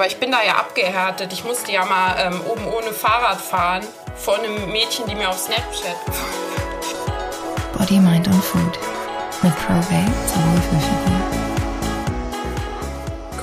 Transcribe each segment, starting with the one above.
aber ich bin da ja abgehärtet. Ich musste ja mal ähm, oben ohne Fahrrad fahren. Vor einem Mädchen, die mir auf Snapchat Body, Mind und Food. Mit Probate.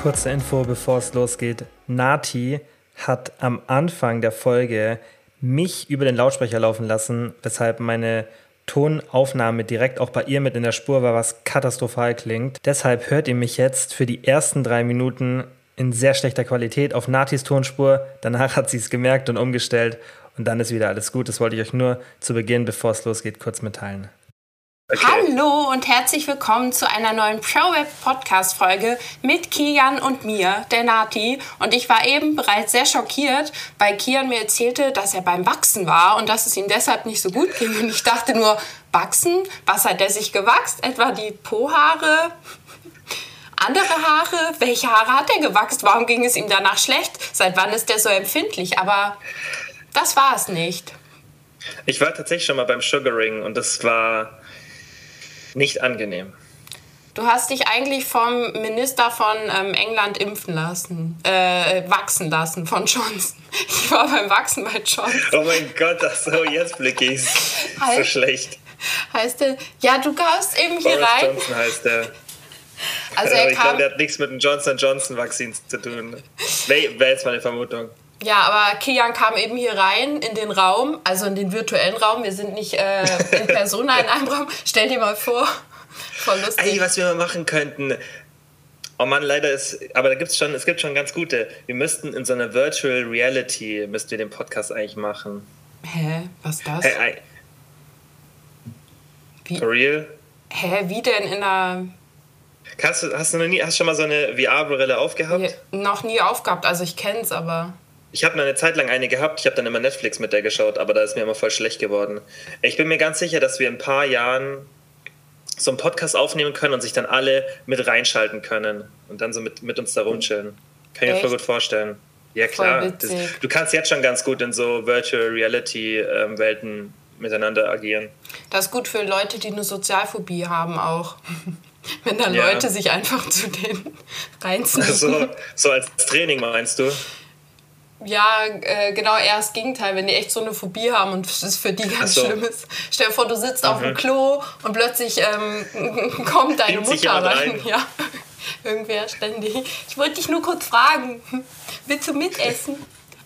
Kurze Info, bevor es losgeht. Nati hat am Anfang der Folge mich über den Lautsprecher laufen lassen, weshalb meine Tonaufnahme direkt auch bei ihr mit in der Spur war, was katastrophal klingt. Deshalb hört ihr mich jetzt für die ersten drei Minuten in sehr schlechter Qualität auf Natis Tonspur. Danach hat sie es gemerkt und umgestellt und dann ist wieder alles gut. Das wollte ich euch nur zu Beginn, bevor es losgeht, kurz mitteilen. Okay. Hallo und herzlich willkommen zu einer neuen ProWeb Podcast Folge mit Kian und mir, der Nati. Und ich war eben bereits sehr schockiert, weil Kian mir erzählte, dass er beim Wachsen war und dass es ihm deshalb nicht so gut ging. Und ich dachte nur, wachsen? Was hat er sich gewachst? Etwa die Po-Haare? Andere Haare? Welche Haare hat er gewachst? Warum ging es ihm danach schlecht? Seit wann ist er so empfindlich? Aber das war es nicht. Ich war tatsächlich schon mal beim Sugaring und das war nicht angenehm. Du hast dich eigentlich vom Minister von ähm, England impfen lassen, äh, wachsen lassen, von Johnson. Ich war beim Wachsen bei Johnson. Oh mein Gott, ach so, jetzt blicke ich So schlecht. Heißt der, ja, du kamst eben hier Boris rein. Johnson heißt der. Also er ich glaube, der hat nichts mit dem Johnson Johnson Vakzin zu tun. Wäre wär jetzt meine Vermutung. ja, aber Kian kam eben hier rein in den Raum, also in den virtuellen Raum. Wir sind nicht äh, in Persona in einem Raum. Stell dir mal vor. Voll lustig. Ey, was wir mal machen könnten. Oh Mann, leider ist, aber da gibt's schon, es gibt schon ganz gute. Wir müssten in so einer Virtual Reality, müssten wir den Podcast eigentlich machen. Hä? Was das? Hey, ey, Wie, for real? hä, wie denn in einer. Hast du, hast du noch nie, hast schon mal so eine VR-Brille aufgehabt? Nee, noch nie aufgehabt. Also ich kenn's, aber. Ich habe eine Zeit lang eine gehabt, ich habe dann immer Netflix mit der geschaut, aber da ist mir immer voll schlecht geworden. Ich bin mir ganz sicher, dass wir in ein paar Jahren so einen Podcast aufnehmen können und sich dann alle mit reinschalten können und dann so mit, mit uns da rumchillen. Kann ich mir voll gut vorstellen. Ja klar, das, du kannst jetzt schon ganz gut in so Virtual Reality ähm, miteinander agieren. Das ist gut für Leute, die eine Sozialphobie haben auch. Wenn dann Ja. Leute sich einfach zu denen reinziehen. So, so als Training meinst du? Ja, äh, genau eher das Gegenteil, wenn die echt so eine Phobie haben und es für die ganz so. Mhm. schlimm ist. Stell dir vor, du sitzt auf dem Klo und plötzlich ähm, kommt deine sich Mutter rein. rein? Ja, irgendwer ständig. Ich wollte dich nur kurz fragen, willst du mitessen?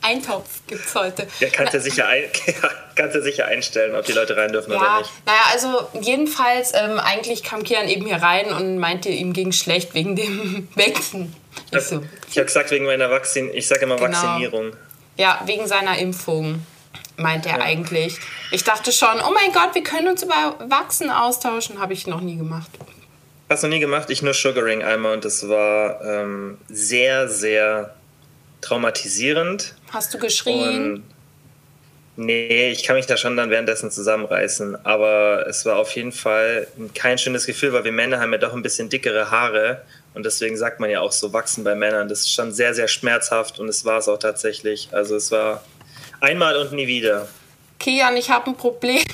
Eintopf gibt's heute. Ja, kannst du sicher, ein, kannst du sicher einstellen, ob die Leute rein dürfen oder Ja, nicht. naja, also jedenfalls, ähm, eigentlich kam Kian eben hier rein und meinte, ihm ging schlecht wegen dem Wechseln. Ich so, Ich habe gesagt, wegen meiner Vakzin, ich sage immer Genau. Vaccinierung. ja, wegen seiner Impfung, meint er eigentlich. Ich dachte schon, oh mein Gott, wir können uns über Wachsen austauschen. Habe ich noch nie gemacht. Hast du noch nie gemacht? Ich nur Sugaring einmal und das war ähm, sehr, sehr traumatisierend. Hast du geschrien? Und nee, ich kann mich da schon dann währenddessen zusammenreißen. Aber es war auf jeden Fall kein schönes Gefühl, weil wir Männer haben ja doch ein bisschen dickere Haare. Und deswegen sagt man ja auch so wachsen bei Männern. Das ist schon sehr, sehr schmerzhaft und es war es auch tatsächlich. Also es war einmal und nie wieder. Kian, ich habe ein Problem.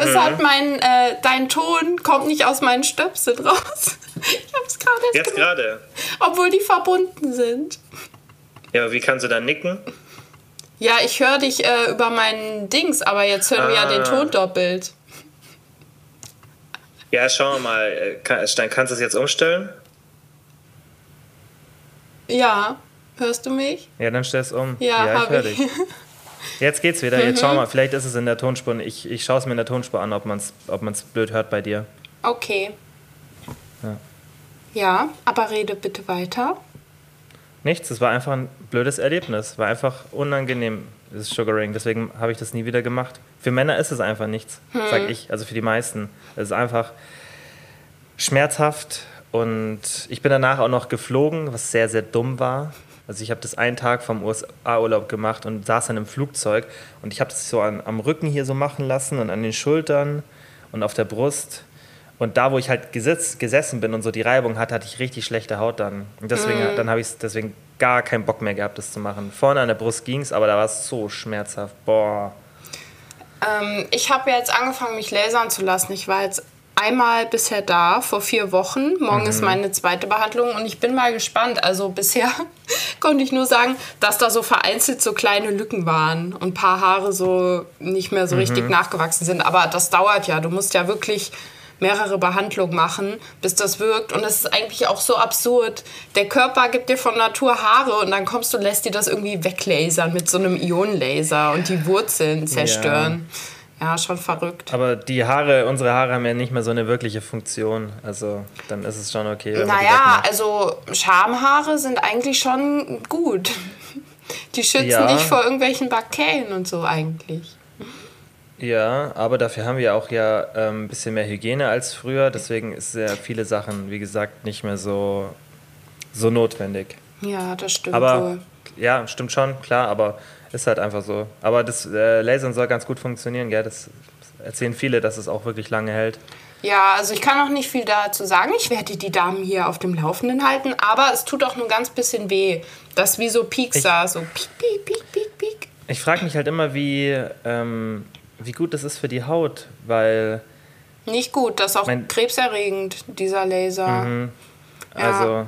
Es Mhm. hat mein, äh, dein Ton kommt nicht aus meinen Stöpseln raus. Ich habe es gerade Jetzt gerade. obwohl die verbunden sind. Ja, aber wie kannst du dann nicken? Ja, ich höre dich äh, über meinen Dings, aber jetzt hören wir ja den Ah. Ton doppelt. Ja, schauen wir mal. Äh, kann- Stein, kannst du es jetzt umstellen? Ja, hörst du mich? Ja, dann stell es um. Ja, ich hab höre ich. dich. Jetzt geht's wieder. Jetzt schau mal, vielleicht ist es in der Tonspur. Ich, ich schaue es mir in der Tonspur an, ob man es ob man's blöd hört bei dir. Okay. Ja. Ja, aber rede bitte weiter. Nichts, es war einfach ein blödes Erlebnis. War einfach unangenehm, das Sugaring. Deswegen habe ich das nie wieder gemacht. Für Männer ist es einfach nichts, sag ich. Also für die meisten. Es ist einfach schmerzhaft und ich bin danach auch noch geflogen, was sehr, sehr dumm war. Also ich habe das einen Tag vom USA-Urlaub gemacht und saß dann im Flugzeug und ich habe das so an, am Rücken hier so machen lassen und an den Schultern und auf der Brust. Und da, wo ich halt gesitzt, gesessen bin und so die Reibung hatte, hatte ich richtig schlechte Haut dann. Und deswegen, dann habe ich deswegen gar keinen Bock mehr gehabt, das zu machen. Vorne an der Brust ging es, aber da war es so schmerzhaft. Boah. Ähm, ich habe jetzt angefangen, mich lasern zu lassen. Ich war jetzt einmal bisher da, vor vier Wochen. Morgen ist meine zweite Behandlung und ich bin mal gespannt. Also bisher konnte ich nur sagen, dass da so vereinzelt so kleine Lücken waren und ein paar Haare so nicht mehr so richtig nachgewachsen sind. Aber das dauert ja. Du musst ja wirklich mehrere Behandlungen machen, bis das wirkt. Und es ist eigentlich auch so absurd. Der Körper gibt dir von Natur Haare und dann kommst du und lässt dir das irgendwie weglasern mit so einem Ionenlaser und die Wurzeln zerstören. Ja, schon verrückt. Aber die Haare, unsere Haare haben ja nicht mehr so eine wirkliche Funktion. Also dann ist es schon okay. Naja, also Schamhaare sind eigentlich schon gut. Die schützen Ja. dich vor irgendwelchen Bakterien und so eigentlich. Ja, aber dafür haben wir auch ja ähm, ein bisschen mehr Hygiene als früher. Deswegen ist ja viele Sachen, wie gesagt, nicht mehr so, so notwendig. Ja, das stimmt Aber wohl. ja, stimmt schon, klar, aber ist halt einfach so. Aber das äh, Lasern soll ganz gut funktionieren, gell? Das erzählen viele, dass es auch wirklich lange hält. Ja, also ich kann auch nicht viel dazu sagen. Ich werde die Damen hier auf dem Laufenden halten, aber es tut auch nur ganz bisschen weh. Das wie so Peaks da, so piek, piek, piek, piek, piek. Ich frage mich halt immer, wie, ähm, wie gut das ist für die Haut, weil, Nicht gut, das ist auch krebserregend, dieser Laser. Ja. also,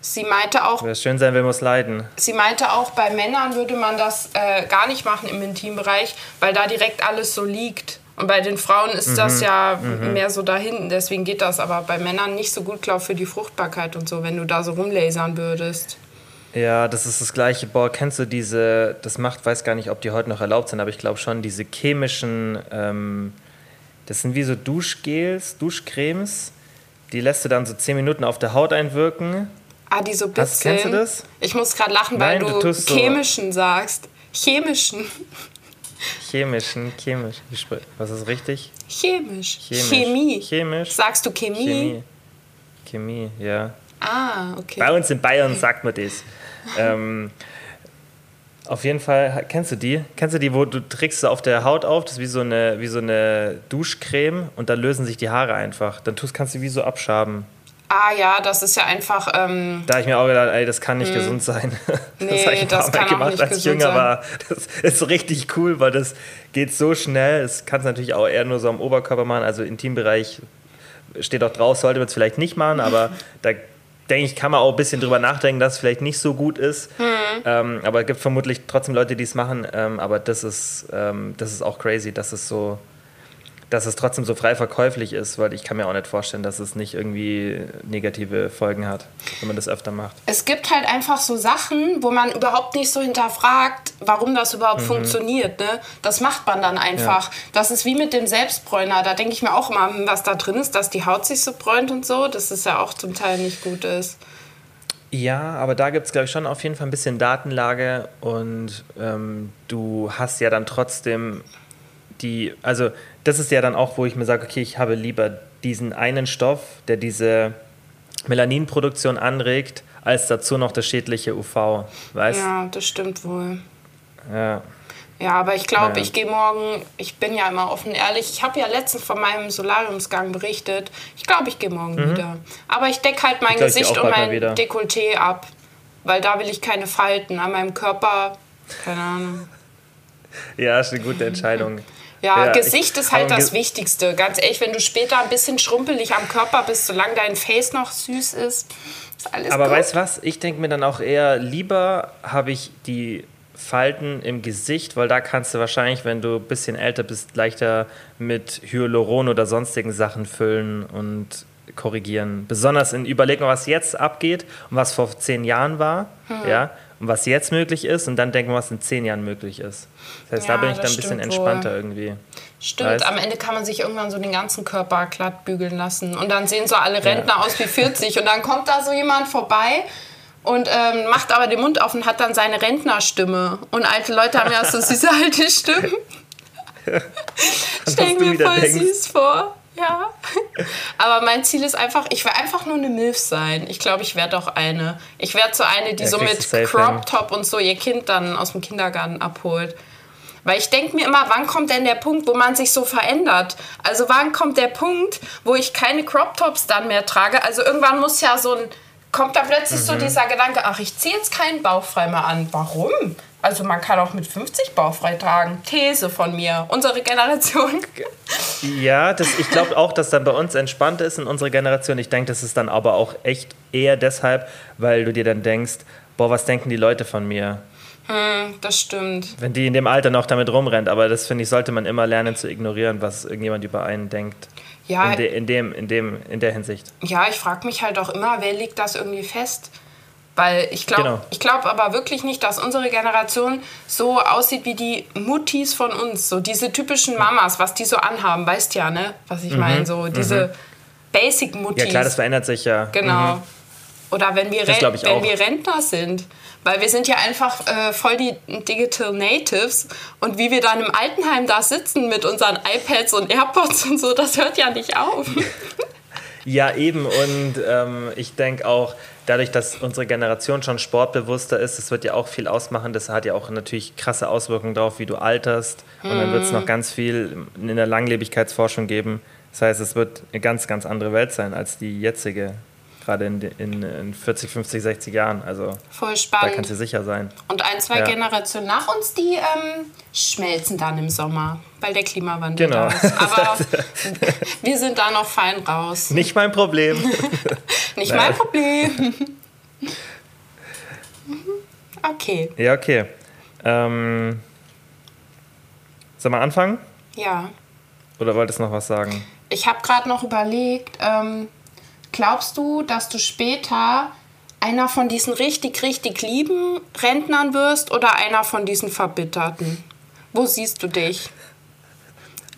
Sie meinte auch, wer schön sein will, muss leiden. sie meinte auch, bei Männern würde man das äh, gar nicht machen im Intimbereich, weil da direkt alles so liegt. Und bei den Frauen ist das ja mehr so da hinten, deswegen geht das aber bei Männern nicht so gut, glaube ich, für die Fruchtbarkeit und so, wenn du da so rumlasern würdest. Ja, das ist das gleiche. Boah, kennst du diese, das macht, weiß gar nicht, ob die heute noch erlaubt sind, aber ich glaube schon, diese chemischen, ähm, das sind wie so Duschgels, Duschcremes, die lässt du dann so 10 Minuten auf der Haut einwirken. Ah, die so Hast- bisschen. kennst du das? Ich muss gerade lachen, weil Nein, du du, tust so- chemischen sagst. Chemischen. Chemischen, chemisch. Was ist richtig? Chemisch. Chemisch. Chemie. Chemisch. Sagst du Chemie? Chemie. Chemie, ja. Ah, okay. Bei uns in Bayern sagt man das. Ähm, auf jeden Fall, kennst du die? Kennst du die, wo du trägst sie auf der Haut auf? Das ist wie so eine, wie so eine Duschcreme und dann lösen sich die Haare einfach. Dann tust, kannst du wie so abschaben. Ah ja, das ist ja einfach. Ähm, Da habe ich mir auch gedacht, ey, das kann nicht gesund sein. Nee, das habe ich das kann auch gemacht, als ich jünger sein. war. Das ist richtig cool, weil das geht so schnell. Das kannst du natürlich auch eher nur so am Oberkörper machen. Also Intimbereich steht auch drauf, sollte man es vielleicht nicht machen, aber da denke ich, kann man auch ein bisschen drüber nachdenken, dass es vielleicht nicht so gut ist. Hm. Ähm, aber es gibt vermutlich trotzdem Leute, die es machen. Ähm, aber das ist, ähm, das ist auch crazy, dass es so, dass es trotzdem so frei verkäuflich ist, weil ich kann mir auch nicht vorstellen, dass es nicht irgendwie negative Folgen hat, wenn man das öfter macht. es gibt halt einfach so Sachen, wo man überhaupt nicht so hinterfragt, warum das überhaupt Mhm. funktioniert. Ne? Das macht man dann einfach. Das ist wie mit dem Selbstbräuner. Da denke ich mir auch immer, was da drin ist, dass die Haut sich so bräunt und so, dass es ja auch zum Teil nicht gut ist. Ja, aber da gibt es, glaube ich, schon auf jeden Fall ein bisschen Datenlage und ähm, du hast ja dann trotzdem die, also das ist ja dann auch, wo ich mir sage, okay, ich habe lieber diesen einen Stoff, der diese Melaninproduktion anregt, als dazu noch das schädliche UV, weißt Ja, das stimmt wohl. Ja. Ja, aber ich glaube, Naja. ich gehe morgen, ich bin ja immer offen ehrlich, ich habe ja letztens von meinem Solariumsgang berichtet. Ich glaube, ich gehe morgen wieder. Aber ich decke halt mein Mhm. ich Gesicht und mein. Dekolleté ab, weil da will ich keine Falten. An meinem Körper, keine Ahnung. ja, ist eine gute Entscheidung. Ja, ich- Gesicht ist halt das Wichtigste. Ganz ehrlich, wenn du später ein bisschen schrumpelig am Körper bist, solange dein Face noch süß ist, ist alles Aber gut. weißt du was? Ich denke mir dann auch eher, lieber habe ich die Falten im Gesicht, weil da kannst du wahrscheinlich, wenn du ein bisschen älter bist, leichter mit Hyaluron oder sonstigen Sachen füllen und korrigieren. Besonders in Überleg mal, was jetzt abgeht und was vor zehn Jahren war, Hm. ja, und was jetzt möglich ist und dann denken wir, was in zehn Jahren möglich ist. Das heißt, Ja, da bin ich dann ein bisschen stimmt wohl. entspannter irgendwie. Stimmt, Weißt? am Ende kann man sich irgendwann so den ganzen Körper glatt bügeln lassen. Und dann sehen so alle Rentner aus wie 40. Und dann kommt da so jemand vorbei und ähm, macht aber den Mund auf und hat dann seine Rentnerstimme. Und alte Leute haben ja so süße alte Stimmen. Stell mir voll denkst. süß vor. Ja. Aber mein Ziel ist einfach, ich will einfach nur eine Milf sein. Ich glaube, ich werde auch eine. Ich werde so eine, die Ja, so mit Crop. Top und so ihr Kind dann aus dem Kindergarten abholt. Weil ich denke mir immer, wann kommt denn der Punkt, wo man sich so verändert? Also wann kommt der Punkt, wo ich keine Crop Tops dann mehr trage? Also irgendwann muss ja so ein, kommt da plötzlich Mhm. so dieser Gedanke, ach, ich ziehe jetzt keinen bauchfrei mehr an. Warum? Also man kann auch mit 50 bauchfrei tragen. These von mir. Unsere Generation. Ja, das, ich glaube auch, dass dann bei uns entspannt ist in unserer Generation. Ich denke, das ist dann aber auch echt eher deshalb, weil du dir dann denkst, boah, was denken die Leute von mir? Hm, das stimmt. Wenn die in dem Alter noch damit rumrennt. Aber das finde ich, sollte man immer lernen zu ignorieren, was irgendjemand über einen denkt. Ja, In, de, in, dem, in, dem, in der Hinsicht. Ja, ich frage mich halt auch immer, wer legt das irgendwie fest? Weil ich glaube Genau. ich glaub aber wirklich nicht, dass unsere Generation so aussieht wie die Muttis von uns. So diese typischen Mamas, was die so anhaben, weißt ja, ne? Was ich meine. So diese Basic-Muttis. Mhm. Ja, klar, das verändert sich ja. Genau. Oder wenn wir, Ren wenn wir Rentner sind. Weil wir sind ja einfach äh, voll die Digital Natives. Und wie wir dann im Altenheim da sitzen mit unseren iPads und AirPods und so, das hört ja nicht auf. Ja, eben. Und ähm, ich denke auch, dadurch, dass unsere Generation schon sportbewusster ist, das wird ja auch viel ausmachen. Das hat ja auch natürlich krasse Auswirkungen darauf, wie du alterst. Und dann wird es noch ganz viel in der Langlebigkeitsforschung geben. Das heißt, es wird eine ganz, ganz andere Welt sein als die jetzige, gerade in, in, in 40, 50, 60 Jahren. Also Voll da spannend. kannst du sicher sein. Und ein, zwei Ja. Generationen nach uns, die ähm, schmelzen dann im Sommer, weil der Klimawandel Genau. da ist. Aber wir sind da noch fein raus. Nicht mein Problem. Nicht Nein. mein Problem. Okay, ja, okay. Ähm, sollen wir anfangen? ja. Oder wolltest du noch was sagen? Ich habe gerade noch überlegt, ähm, glaubst du, dass du später einer von diesen richtig, richtig lieben Rentnern wirst oder einer von diesen Verbitterten? Wo siehst du dich?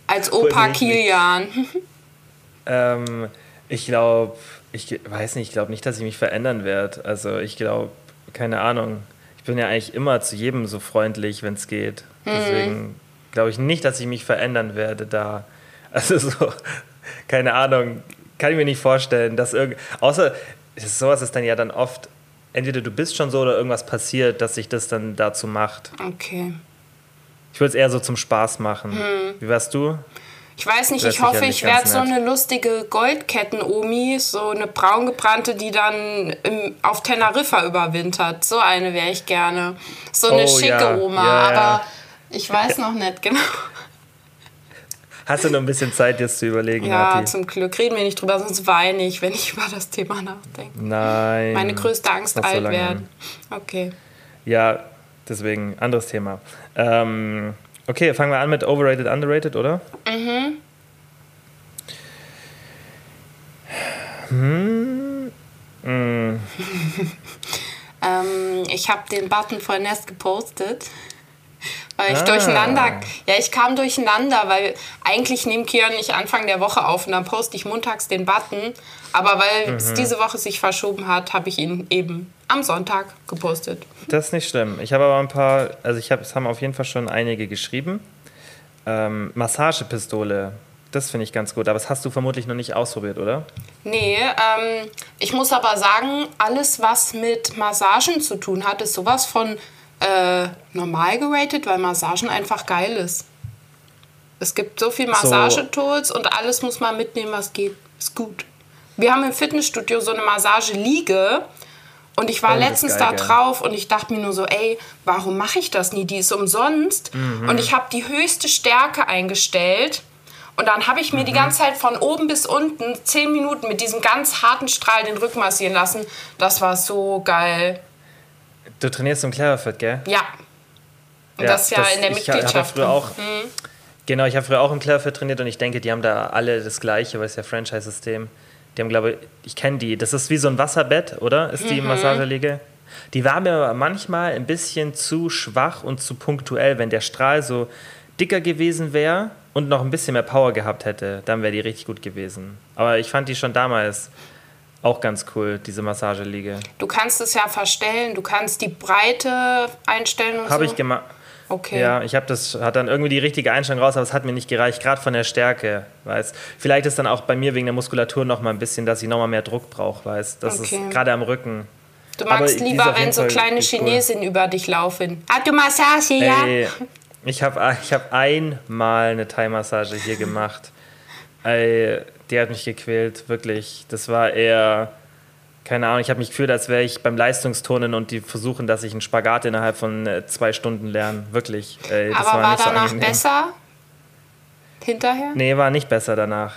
Als Opa? Kilian. Ähm, ich glaube, ich weiß nicht, ich glaube nicht, dass ich mich verändern werde. Also ich glaube, keine Ahnung. Ich bin ja eigentlich immer zu jedem so freundlich, wenn es geht. Deswegen glaube ich nicht, dass ich mich verändern werde da. Also so, keine Ahnung, kann ich mir nicht vorstellen, dass irgend. Außer sowas ist dann ja dann oft, entweder du bist schon so oder irgendwas passiert, dass sich das dann dazu macht. Okay. Ich würde es eher so zum Spaß machen. Wie wärst du? Ich weiß nicht, ich hoffe, ich werde so eine lustige Goldketten-Omi, so eine braungebrannte, die dann im, auf Teneriffa überwintert. So eine wäre ich gerne. So eine Oh, schicke ja. Oma, Ja, ja. aber ich weiß noch nicht genau. Hast du noch ein bisschen Zeit, jetzt zu überlegen, Ja, Nati? zum Glück reden wir nicht drüber, sonst weine ich, wenn ich über das Thema nachdenke. Nein. Meine größte Angst, so alt lange werden. Okay. Ja, deswegen anderes Thema. Ähm, okay, fangen wir an mit Overrated, Underrated, oder? Mhm. Hm. Ähm, ich habe den Button von Nest gepostet. Weil ich Ah. durcheinander, ja, ich kam durcheinander, weil eigentlich nehmen Kian und ich Anfang der Woche auf und dann poste ich montags den Button. Aber weil Mhm. es diese Woche sich verschoben hat, habe ich ihn eben am Sonntag gepostet. Das ist nicht schlimm. Ich habe aber ein paar, also ich habe, es haben auf jeden Fall schon einige geschrieben. Ähm, Massagepistole, das finde ich ganz gut. Aber das hast du vermutlich noch nicht ausprobiert, oder? Nee, ähm, ich muss aber sagen, alles, was mit Massagen zu tun hat, ist sowas von äh, normal geratet, weil Massagen einfach geil ist. Es gibt so viel Massagetools und alles muss man mitnehmen, was geht. Ist gut. Wir haben im Fitnessstudio so eine Massageliege und ich war Oh, letztens geil, da drauf und ich dachte mir nur so, ey, warum mache ich das nie? Die ist umsonst Mhm. und ich habe die höchste Stärke eingestellt. Und dann habe ich mir die Mhm. ganze Zeit von oben bis unten zehn Minuten mit diesem ganz harten Strahl den Rücken massieren lassen. Das war so geil. Du trainierst im Cleverfit, gell? Ja. Und Ja, das ja das- in der ich Mitgliedschaft. früher drin. auch, genau, ich habe früher auch im Cleverfit trainiert und ich denke, die haben da alle das Gleiche, weil es ja Franchise-System. Die haben, glaube ich, ich kenne die. Das ist wie so ein Wasserbett, oder? Ist die Massageliege? Die war mir aber manchmal ein bisschen zu schwach und zu punktuell. Wenn der Strahl so dicker gewesen wäre und noch ein bisschen mehr Power gehabt hätte, dann wäre die richtig gut gewesen. Aber ich fand die schon damals auch ganz cool, diese Massageliege. Du kannst es ja verstellen, du kannst die Breite einstellen und Habe so. ich gemacht. Okay. Ja, ich habe das, hat dann irgendwie die richtige Einstellung raus, aber es hat mir nicht gereicht, gerade von der Stärke, weiß. Vielleicht ist dann auch bei mir wegen der Muskulatur noch mal ein bisschen, dass ich noch mal mehr Druck brauche, weiß. Das Okay. ist gerade am Rücken. Du Aber magst ist lieber, wenn so kleine cool. Chinesinnen über dich laufen. Hat du Massage, ja? Ey, ich habe ich hab einmal eine Thai-Massage hier gemacht. Ey, die hat mich gequält, wirklich. Das war eher, keine Ahnung, ich habe mich gefühlt, als wäre ich beim Leistungsturnen und die versuchen, dass ich einen Spagat innerhalb von äh, zwei Stunden lerne. Wirklich. Ey, das Aber war so danach angenehm. besser? hinterher? Nee, war nicht besser danach.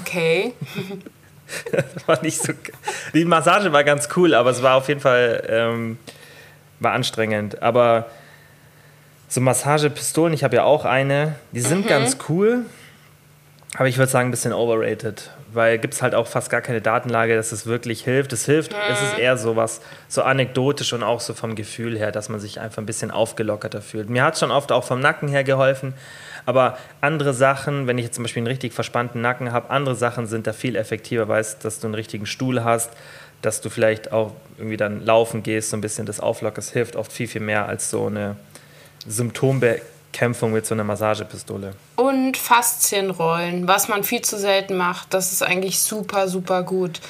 Okay. war nicht so. Die Massage war ganz cool, aber es war auf jeden Fall ähm, war anstrengend. Aber so Massagepistolen, ich habe ja auch eine, die sind Mhm. ganz cool, aber ich würde sagen ein bisschen overrated, weil gibt es halt auch fast gar keine Datenlage, dass es wirklich hilft. Es hilft, es Mhm. ist eher so was, so anekdotisch und auch so vom Gefühl her, dass man sich einfach ein bisschen aufgelockerter fühlt. Mir hat es schon oft auch vom Nacken her geholfen, aber andere Sachen, wenn ich jetzt zum Beispiel einen richtig verspannten Nacken habe, andere Sachen sind da viel effektiver, weißt, dass du einen richtigen Stuhl hast, dass du vielleicht auch irgendwie dann laufen gehst, so ein bisschen das Auflockers hilft oft viel, viel mehr als so eine Symptombekämpfung mit so einer Massagepistole. Und Faszienrollen, was man viel zu selten macht. Das ist eigentlich super, super gut.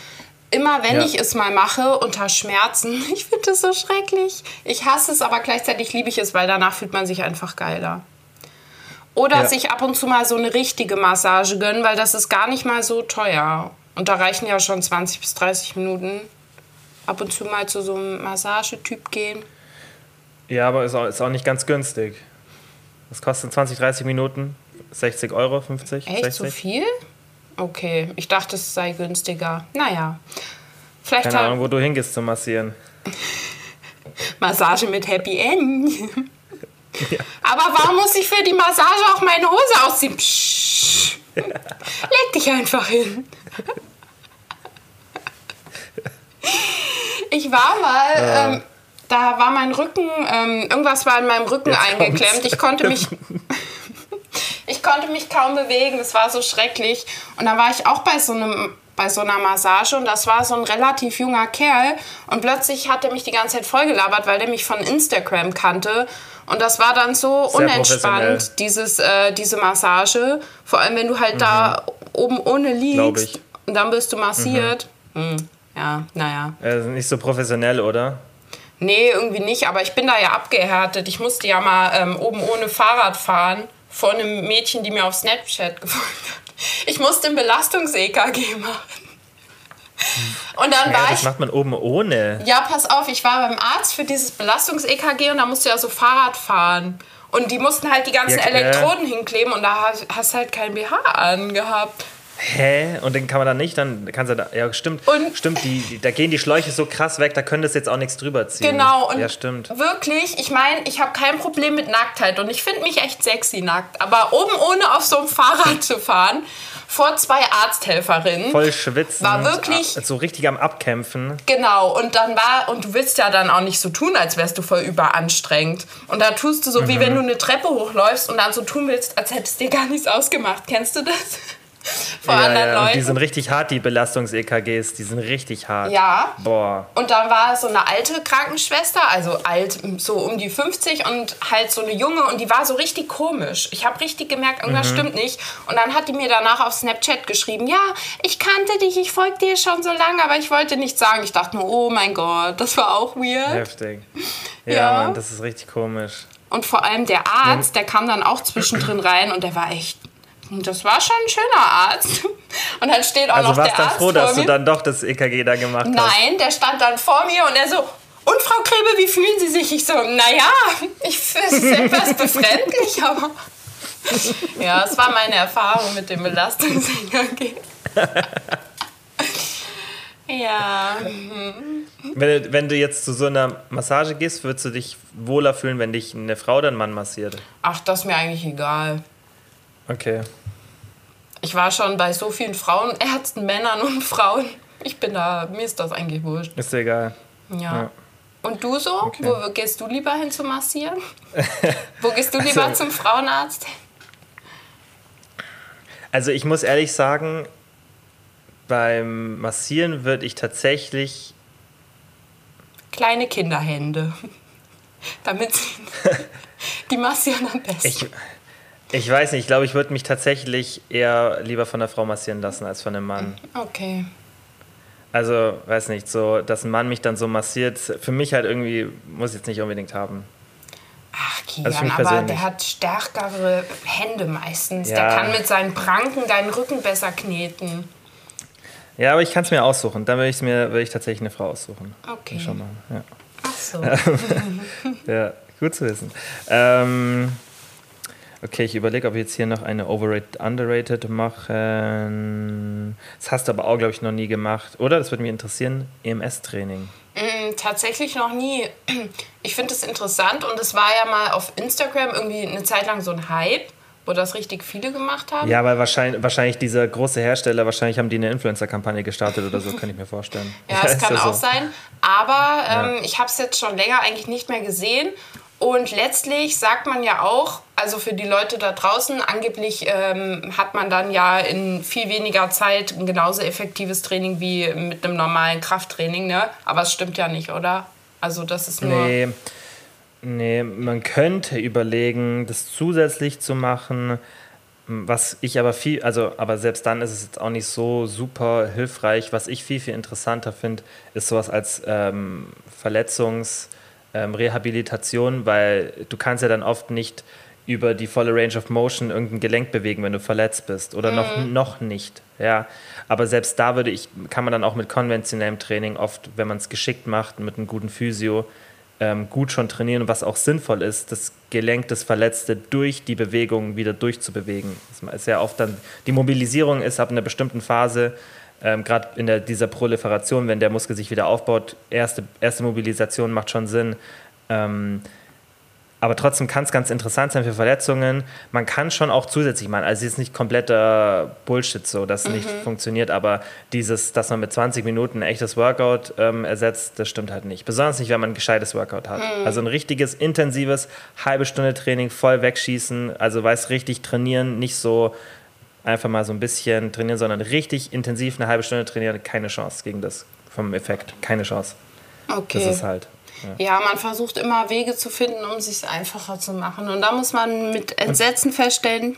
Immer wenn Ja. ich es mal mache unter Schmerzen, ich finde das so schrecklich. Ich hasse es, aber gleichzeitig liebe ich es, weil danach fühlt man sich einfach geiler. Oder Ja. sich ab und zu mal so eine richtige Massage gönnen, weil das ist gar nicht mal so teuer. Und da reichen ja schon 20 bis 30 Minuten. Ab und zu mal zu so einem Massagetyp gehen. Ja, aber ist auch, ist auch nicht ganz günstig. Das kostet 20, 30 Minuten 60 Euro, 50, Echt 60. so viel? Okay, ich dachte, es sei günstiger. Naja. Vielleicht Keine Ahnung, wo du hingehst zum Massieren. Massage mit Happy End. Aber warum muss ich für die Massage auch meine Hose ausziehen? Psch. Leg dich einfach hin. Ich war mal, ähm, da war mein Rücken, ähm, irgendwas war in meinem Rücken Jetzt eingeklemmt. kommt's. Ich konnte mich, ich konnte mich kaum bewegen. Das war so schrecklich. Und dann war ich auch bei so einem bei so einer Massage und das war so ein relativ junger Kerl und plötzlich hat er mich die ganze Zeit vollgelabert, weil der mich von Instagram kannte und das war dann so Sehr unentspannt, dieses, äh, diese Massage. Vor allem, wenn du halt da oben ohne Mhm. Liegst und dann bist du massiert. Hm, ja, naja. Also nicht so professionell, oder? Nee, irgendwie nicht, aber ich bin da ja abgehärtet. Ich musste ja mal ähm, oben ohne Fahrrad fahren vor einem Mädchen, die mir auf Snapchat gefolgt hat. Ich musste ein Belastungs-EKG machen. Und dann Ja, war das ich. macht man oben ohne. Ja, pass auf, ich war beim Arzt für dieses Belastungs-EKG und da musst du ja so Fahrrad fahren. Und die mussten halt die ganzen Ja. Elektroden hinkleben und da hast- hast halt kein BH angehabt. Hä? Und den kann man dann nicht, dann kannst du da. Ja, stimmt. Und- stimmt, die, die, da gehen die Schläuche so krass weg, da könntest du jetzt auch nichts drüber ziehen. Genau, und ja, stimmt. wirklich, ich meine, ich habe kein Problem mit Nacktheit und ich finde mich echt sexy nackt. Aber oben ohne auf so einem Fahrrad zu fahren, vor zwei Arzthelferinnen. Voll schwitzen. War wirklich- So richtig am Abkämpfen. Genau, und dann war, und du willst ja dann auch nicht so tun, als wärst du voll überanstrengend. Und da tust du so, Mhm. wie wenn du eine Treppe hochläufst und dann so tun willst, als hättest dir gar nichts ausgemacht. Kennst du das? Vor Ja, anderen ja. Und die Leuten. sind richtig hart, die Belastungs-EKGs. Die sind richtig hart. Ja. Boah. Und dann war so eine alte Krankenschwester, also alt, so um die 50 und halt so eine junge und die war so richtig komisch. Ich habe richtig gemerkt, irgendwas stimmt nicht. Und dann hat die mir danach auf Snapchat geschrieben, ja, ich kannte dich, ich folge dir schon so lange, aber ich wollte nichts sagen. Ich dachte nur, oh mein Gott, das war auch weird. Heftig. Ja, Ja. Mann, das ist richtig komisch. Und vor allem der Arzt, der kam dann auch zwischendrin rein und der war echt, das war schon ein schöner Arzt. Und dann steht auch Also noch warst der dann Arzt froh, vor dass mir. du dann doch das EKG da gemacht hast. Nein, der stand dann vor mir und er so, und Frau Krebe, wie fühlen Sie sich? Ich so, naja, ich, es ist etwas befremdlich, aber... Ja, es war meine Erfahrung mit dem Belastungsenergie. ja, Wenn, du- wenn du jetzt zu so einer Massage gehst, würdest du dich wohler fühlen, wenn dich eine Frau oder ein Mann massiert? ach, das ist mir eigentlich egal. Okay. Ich war schon bei so vielen Frauenärzten, Männern und Frauen. Ich bin da, mir ist das eigentlich wurscht. Ist dir egal. Ja. Ja. Und du so? Wo gehst du lieber hin zum Massieren? Wo gehst du lieber Also- zum Frauenarzt? Also ich muss ehrlich sagen, beim Massieren würde ich tatsächlich Kleine Kinderhände. Damit sie die massieren am besten. Ich, ich weiß nicht, ich glaube, ich würde mich tatsächlich eher lieber von einer Frau massieren lassen als von einem Mann. okay. Also, weiß nicht, so, dass ein Mann mich dann so massiert, für mich halt irgendwie, muss ich jetzt nicht unbedingt haben. Ach, Kian, Also aber persönlich. der hat stärkere Hände meistens. Der Ja. kann mit seinen Pranken deinen Rücken besser kneten. Ja, aber ich kann es mir aussuchen. Dann würde ich mir würde ich tatsächlich eine Frau aussuchen. Okay. Schon mal. Ja. Ach so. ja, gut zu wissen. Ähm, Okay, ich überlege, ob wir jetzt hier noch eine Overrated, Underrated machen. Das hast du aber auch, glaube ich, noch nie gemacht. Oder? Das würde mich interessieren. EMS-Training. Mm, tatsächlich noch nie. Ich finde es interessant und es war ja mal auf Instagram irgendwie eine Zeit lang so ein Hype, wo das richtig viele gemacht haben. Ja, weil wahrscheinlich, wahrscheinlich dieser große Hersteller, wahrscheinlich haben die eine Influencer-Kampagne gestartet oder so, kann ich mir vorstellen. ja, das kann ja auch so. sein. Aber ähm, ja. ich habe es jetzt schon länger eigentlich nicht mehr gesehen und letztlich sagt man ja auch, also für die Leute da draußen, angeblich ähm, hat man dann ja in viel weniger Zeit ein genauso effektives Training wie mit einem normalen Krafttraining, ne? Aber es stimmt ja nicht, oder? Also das ist nur. Nee, nee man könnte überlegen, das zusätzlich zu machen. Was ich aber viel, also, aber selbst dann ist es jetzt auch nicht so super hilfreich. Was ich viel, viel interessanter finde, ist sowas als ähm, Verletzungs- ähm, Rehabilitation, weil du kannst ja dann oft nicht über die volle Range of Motion irgendein Gelenk bewegen, wenn du verletzt bist oder mhm. noch, noch nicht. Ja, aber selbst da würde ich, kann man dann auch mit konventionellem Training oft, wenn man es geschickt macht, mit einem guten Physio, ähm, gut schon trainieren, was auch sinnvoll ist, das Gelenk, das Verletzte durch die Bewegung wieder durchzubewegen. Das ist ja oft dann, die Mobilisierung ist ab einer bestimmten Phase ähm, gerade in der, dieser Proliferation, wenn der Muskel sich wieder aufbaut, erste, erste Mobilisation macht schon Sinn. Ähm, aber trotzdem kann es ganz interessant sein für Verletzungen. Man kann schon auch zusätzlich machen. Also es ist nicht kompletter Bullshit so, dass es mhm. nicht funktioniert, aber dieses, dass man mit 20 Minuten ein echtes Workout ähm, ersetzt, das stimmt halt nicht. Besonders nicht, wenn man ein gescheites Workout hat. Mhm. Also ein richtiges, intensives, halbe Stunde Training, voll wegschießen, also weiß richtig trainieren, nicht so einfach mal so ein bisschen trainieren, sondern richtig intensiv eine halbe Stunde trainieren, keine Chance gegen das vom Effekt. Keine Chance. Okay. Das ist halt. Ja. ja man versucht immer Wege zu finden, um es sich einfacher zu machen. Und da muss man mit Entsetzen feststellen,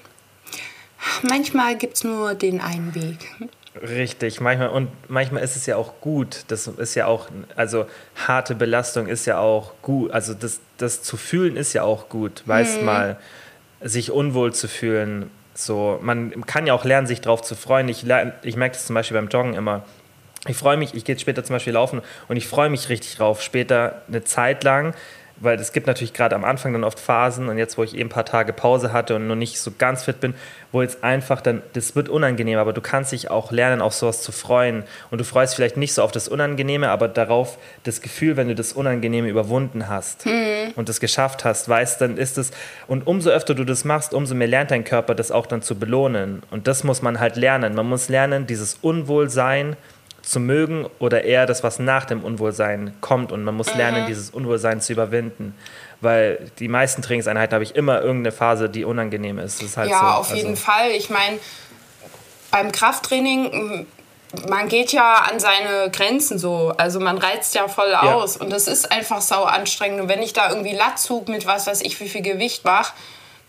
manchmal gibt es nur den einen Weg. Richtig, manchmal und manchmal ist es ja auch gut. Das ist ja auch, also harte Belastung ist ja auch gut. Also das, das zu fühlen ist ja auch gut. Weißt hm. mal, sich unwohl zu fühlen, so, man kann ja auch lernen, sich darauf zu freuen. Ich, ich merke das zum Beispiel beim Joggen immer. Ich freue mich, ich gehe später zum Beispiel laufen und ich freue mich richtig drauf, später eine Zeit lang weil es gibt natürlich gerade am Anfang dann oft Phasen und jetzt, wo ich eben ein paar Tage Pause hatte und noch nicht so ganz fit bin, wo jetzt einfach dann, das wird unangenehm, aber du kannst dich auch lernen, auf sowas zu freuen und du freust vielleicht nicht so auf das Unangenehme, aber darauf das Gefühl, wenn du das Unangenehme überwunden hast mhm. und das geschafft hast, weißt, dann ist es, und umso öfter du das machst, umso mehr lernt dein Körper das auch dann zu belohnen und das muss man halt lernen. Man muss lernen, dieses Unwohlsein, zu mögen oder eher das, was nach dem Unwohlsein kommt. Und man muss lernen, mhm. dieses Unwohlsein zu überwinden. Weil die meisten Trainingseinheiten habe ich immer irgendeine Phase, die unangenehm ist. ist halt ja, so. auf jeden also Fall. Ich meine, beim Krafttraining, man geht ja an seine Grenzen so. Also man reizt ja voll ja. aus. Und das ist einfach sau anstrengend. Und wenn ich da irgendwie Latzug mit was weiß ich, wie viel Gewicht mache,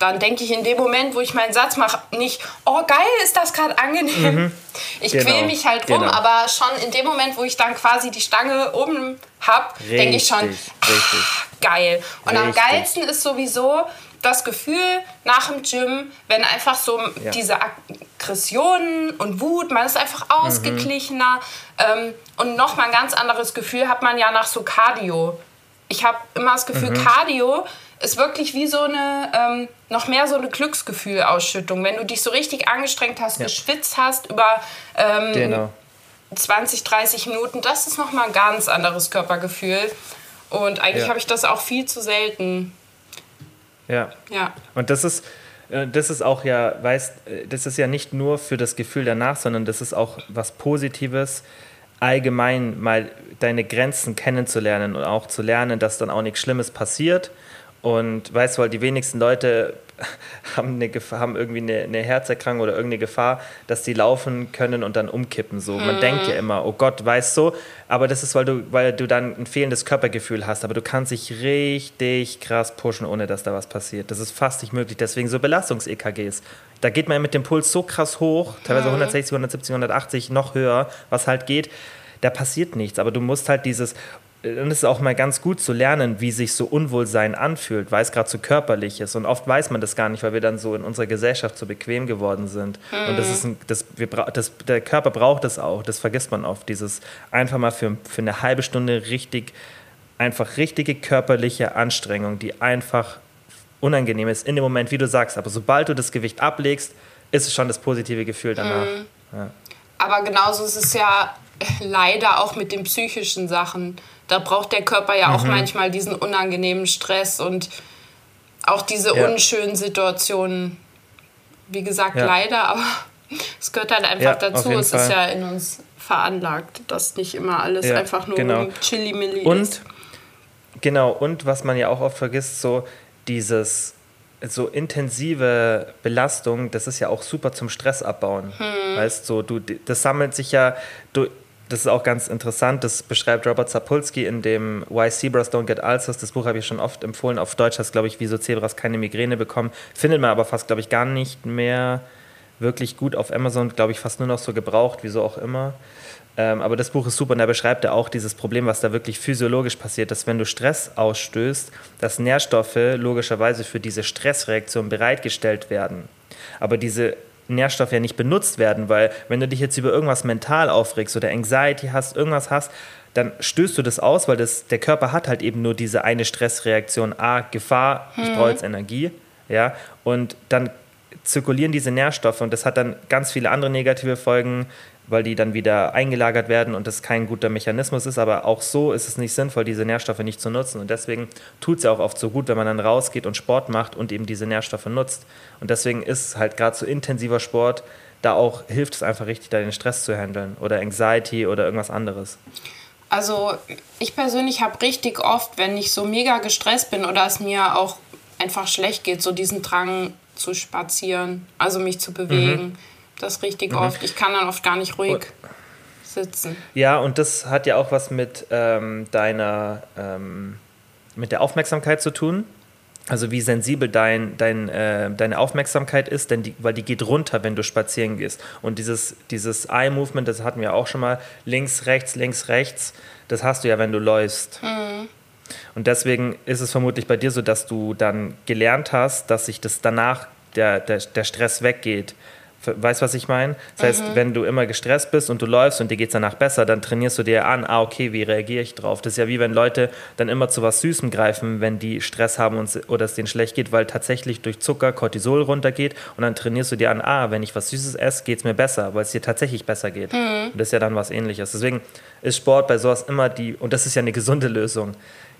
dann denke ich in dem Moment, wo ich meinen Satz mache, nicht, oh geil, ist das gerade angenehm. Mhm. Ich genau. quäle mich halt rum, genau. aber schon in dem Moment, wo ich dann quasi die Stange oben habe, denke ich schon, ach, geil. Und richtig. am geilsten ist sowieso das Gefühl nach dem Gym, wenn einfach so ja. diese Aggressionen und Wut, man ist einfach mhm. ausgeglichener mhm. ähm, und nochmal ein ganz anderes Gefühl hat man ja nach so Cardio. Ich habe immer das Gefühl, mhm. Cardio ist wirklich wie so eine, ähm, noch mehr so eine Glücksgefühlausschüttung. Wenn du dich so richtig angestrengt hast, ja. geschwitzt hast über ähm, genau. 20, 30 Minuten, das ist nochmal ein ganz anderes Körpergefühl. Und eigentlich ja. habe ich das auch viel zu selten. Ja. Ja. Und das ist, äh, das ist auch ja, weißt, äh, das ist ja nicht nur für das Gefühl danach, sondern das ist auch was Positives, allgemein mal deine Grenzen kennenzulernen und auch zu lernen, dass dann auch nichts Schlimmes passiert und weißt du, weil die wenigsten Leute haben, eine Gefahr, haben irgendwie eine, eine, Herzerkrankung oder irgendeine Gefahr, dass die laufen können und dann umkippen. So. Man mhm. denkt ja immer, oh Gott, weißt du, aber das ist, weil du, weil du dann ein fehlendes Körpergefühl hast. Aber du kannst dich richtig krass pushen, ohne dass da was passiert. Das ist fast nicht möglich. Deswegen so Belastungs-EKGs. Da geht man mit dem Puls so krass hoch, teilweise mhm. 160, 170, 180, noch höher, was halt geht da passiert nichts. Aber du musst halt dieses, es ist auch mal ganz gut zu lernen, wie sich so Unwohlsein anfühlt, weil es gerade so körperlich ist. Und oft weiß man das gar nicht, weil wir dann so in unserer Gesellschaft so bequem geworden sind. Mhm. Und das ist ein, das, wir, das, der Körper braucht es auch, das vergisst man oft. Dieses einfach mal für, für eine halbe Stunde richtig, einfach richtige körperliche Anstrengung, die einfach unangenehm ist in dem Moment, wie du sagst. Aber sobald du das Gewicht ablegst, ist es schon das positive Gefühl danach. Mhm. Ja. Aber genauso ist es ja leider auch mit den psychischen Sachen. Da braucht der Körper ja Mhm. auch manchmal diesen unangenehmen Stress und auch diese Ja. unschönen Situationen. Wie gesagt, Ja. leider, aber es gehört halt einfach Ja, dazu. Es ist Fall. ja in uns veranlagt, dass nicht immer alles einfach nur genau. Chili-Milli Und ist. genau, und was man ja auch oft vergisst, so dieses so intensive Belastung, das ist ja auch super zum Stress abbauen. Weißt so, du, das sammelt sich ja, du, das ist auch ganz interessant, das beschreibt Robert Sapolsky in dem Why Zebras Don't Get Ulcers. Das Buch habe ich schon oft empfohlen. Auf Deutsch heißt glaube ich, wieso Zebras keine Migräne bekommen. Findet man aber fast, glaube ich, gar nicht mehr wirklich gut auf Amazon, glaube ich, fast nur noch so gebraucht, wieso auch immer. Ähm, aber das Buch ist super und da beschreibt er auch dieses Problem, was da wirklich physiologisch passiert, dass wenn du Stress ausstößt, dass Nährstoffe logischerweise für diese Stressreaktion bereitgestellt werden. Aber diese Nährstoffe ja nicht benutzt werden, weil wenn du dich jetzt über irgendwas mental aufregst oder Anxiety hast, irgendwas hast, dann stößt du das aus, weil das, der Körper hat halt eben nur diese eine Stressreaktion, A, Gefahr, ich brauche jetzt Energie, ja, und dann zirkulieren diese Nährstoffe und das hat dann ganz viele andere negative Folgen, weil die dann wieder eingelagert werden und das kein guter Mechanismus ist. Aber auch so ist es nicht sinnvoll, diese Nährstoffe nicht zu nutzen. Und deswegen tut es ja auch oft so gut, wenn man dann rausgeht und Sport macht und eben diese Nährstoffe nutzt. Und deswegen ist halt gerade so intensiver Sport, da auch hilft es einfach richtig, da den Stress zu handeln oder Anxiety oder irgendwas anderes. Also ich persönlich habe richtig oft, wenn ich so mega gestresst bin oder es mir auch einfach schlecht geht, so diesen Drang zu spazieren, also mich zu bewegen. Das richtig oft. Ich kann dann oft gar nicht ruhig sitzen. Ja, und das hat ja auch was mit ähm, deiner, ähm, mit der Aufmerksamkeit zu tun. Also wie sensibel dein, dein, äh, deine Aufmerksamkeit ist, denn die, weil die geht runter, wenn du spazieren gehst. Und dieses, dieses Eye-Movement, das hatten wir auch schon mal, links, rechts, links, rechts, das hast du ja, wenn du läufst. Und deswegen ist es vermutlich bei dir so, dass du dann gelernt hast, dass sich das danach, der, der, der Stress weggeht. Weißt du, was ich meine? Das heißt, wenn du immer gestresst bist und du läufst und dir geht es danach besser, dann trainierst du dir an, ah, okay, wie reagiere ich drauf? Das ist ja wie wenn Leute dann immer zu was Süßem greifen, wenn die Stress haben und, oder es denen schlecht geht, weil tatsächlich durch Zucker Cortisol runtergeht und dann trainierst du dir an, ah, wenn ich was Süßes esse, geht es mir besser, weil es dir tatsächlich besser geht. Und das ist ja dann was ähnliches. Deswegen ist Sport bei sowas immer die, und das ist ja eine gesunde Lösung.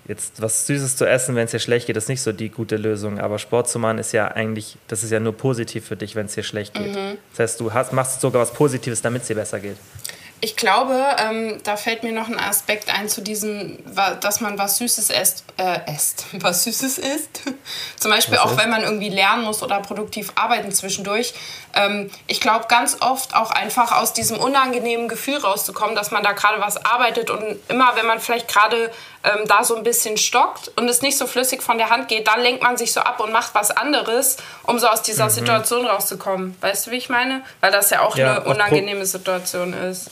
Jetzt was Süßes zu essen, wenn es dir schlecht geht, ist nicht so die gute Lösung. Aber Sport zu machen ist ja eigentlich, das ist ja nur positiv für dich, wenn es dir schlecht geht. Das heißt, du hast, machst sogar was Positives, damit es dir besser geht. Ich glaube, ähm, da fällt mir noch ein Aspekt ein zu diesem, dass man was Süßes esst, äh, esst, was Süßes isst. Zum Beispiel Was auch, isst? wenn man irgendwie lernen muss oder produktiv arbeiten zwischendurch. Ähm, ich glaube, ganz oft auch einfach aus diesem unangenehmen Gefühl rauszukommen, dass man da gerade was arbeitet und immer, wenn man vielleicht gerade ähm, da so ein bisschen stockt und es nicht so flüssig von der Hand geht, dann lenkt man sich so ab und macht was anderes, um so aus dieser Situation rauszukommen. Weißt du, wie ich meine? Weil das ja auch Ja, eine unangenehme Situation ist.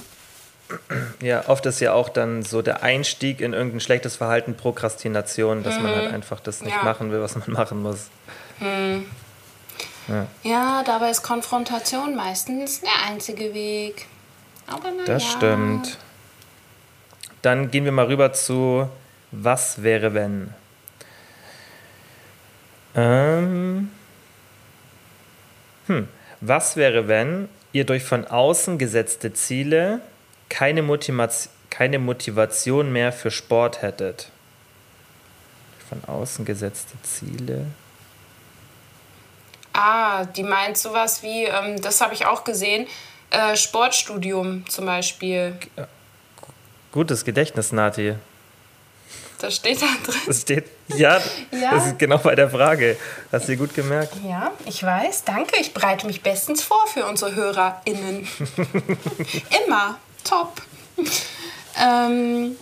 Ja, oft ist ja auch dann so der Einstieg in irgendein schlechtes Verhalten Prokrastination, dass man halt einfach das nicht Ja. machen will, was man machen muss. Ja, dabei ist Konfrontation meistens der einzige Weg. Aber na Das ja. stimmt. Dann gehen wir mal rüber zu Was wäre wenn? Ähm, hm. Was wäre wenn ihr durch von außen gesetzte Ziele keine, Motivaz keine Motivation mehr für Sport hättet? Von außen gesetzte Ziele. Ah, die meint sowas wie, ähm, das habe ich auch gesehen, äh, Sportstudium zum Beispiel. Gutes Gedächtnis, Nati. Das steht da drin. Das steht, ja, Ja. das ist genau bei der Frage. Hast du dir gut gemerkt? Ja, ich weiß. Danke. Ich bereite mich bestens vor für unsere HörerInnen. Immer. Top. Ähm,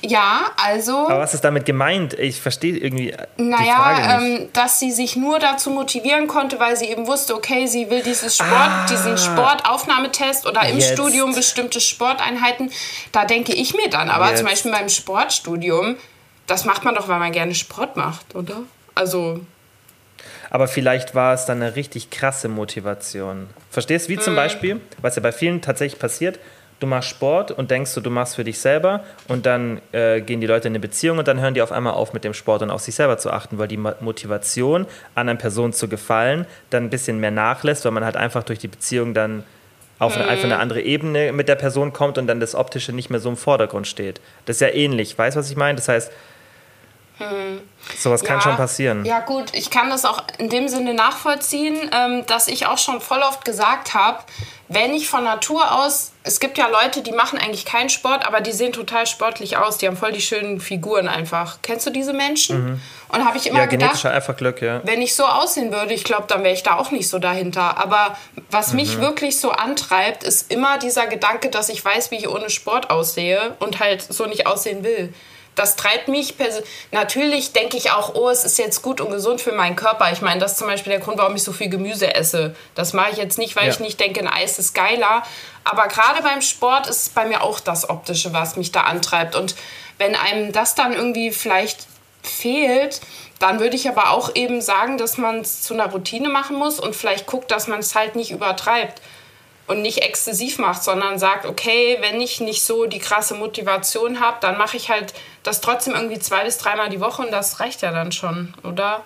ja, also. Aber was ist damit gemeint? Ich verstehe irgendwie Naja, ähm, dass sie sich nur dazu motivieren konnte, weil sie eben wusste, okay, sie will dieses Sport, Ah. diesen Sportaufnahmetest oder im Jetzt. Studium bestimmte Sporteinheiten. Da denke ich mir dann, aber Jetzt. zum Beispiel beim Sportstudium, das macht man doch, weil man gerne Sport macht, oder? Also, Aber vielleicht war es dann eine richtig krasse Motivation. Verstehst du, wie Mhm. zum Beispiel, was ja bei vielen tatsächlich passiert, du machst Sport und denkst du, du machst für dich selber und dann äh, gehen die Leute in eine Beziehung und dann hören die auf einmal auf mit dem Sport und auf sich selber zu achten, weil die Motivation, anderen Personen zu gefallen, dann ein bisschen mehr nachlässt, weil man halt einfach durch die Beziehung dann auf eine, einfach eine andere Ebene mit der Person kommt und dann das Optische nicht mehr so im Vordergrund steht. Das ist ja ähnlich, weißt du, was ich meine? Das heißt, hm. Sowas ja, kann schon passieren. Ja, gut, ich kann das auch in dem Sinne nachvollziehen, ähm, dass ich auch schon voll oft gesagt habe, wenn ich von Natur aus, es gibt ja Leute, die machen eigentlich keinen Sport, aber die sehen total sportlich aus, die haben voll die schönen Figuren einfach. Kennst du diese Menschen? Mhm. Und habe ich immer ja, gedacht, einfach Glück, ja. wenn ich so aussehen würde, ich glaube, dann wäre ich da auch nicht so dahinter. Aber was mhm. mich wirklich so antreibt, ist immer dieser Gedanke, dass ich weiß, wie ich ohne Sport aussehe und halt so nicht aussehen will das treibt mich natürlich denke ich auch, oh, es ist jetzt gut und gesund für meinen Körper. Ich meine, das ist zum Beispiel der Grund, warum ich so viel Gemüse esse. Das mache ich jetzt nicht, weil ja. ich nicht denke, ein Eis ist geiler. Aber gerade beim Sport ist es bei mir auch das Optische, was mich da antreibt. Und wenn einem das dann irgendwie vielleicht fehlt, dann würde ich aber auch eben sagen, dass man es zu einer Routine machen muss und vielleicht guckt, dass man es halt nicht übertreibt und nicht exzessiv macht, sondern sagt, okay, wenn ich nicht so die krasse Motivation habe, dann mache ich halt das trotzdem irgendwie zwei bis dreimal die Woche und das reicht ja dann schon, oder?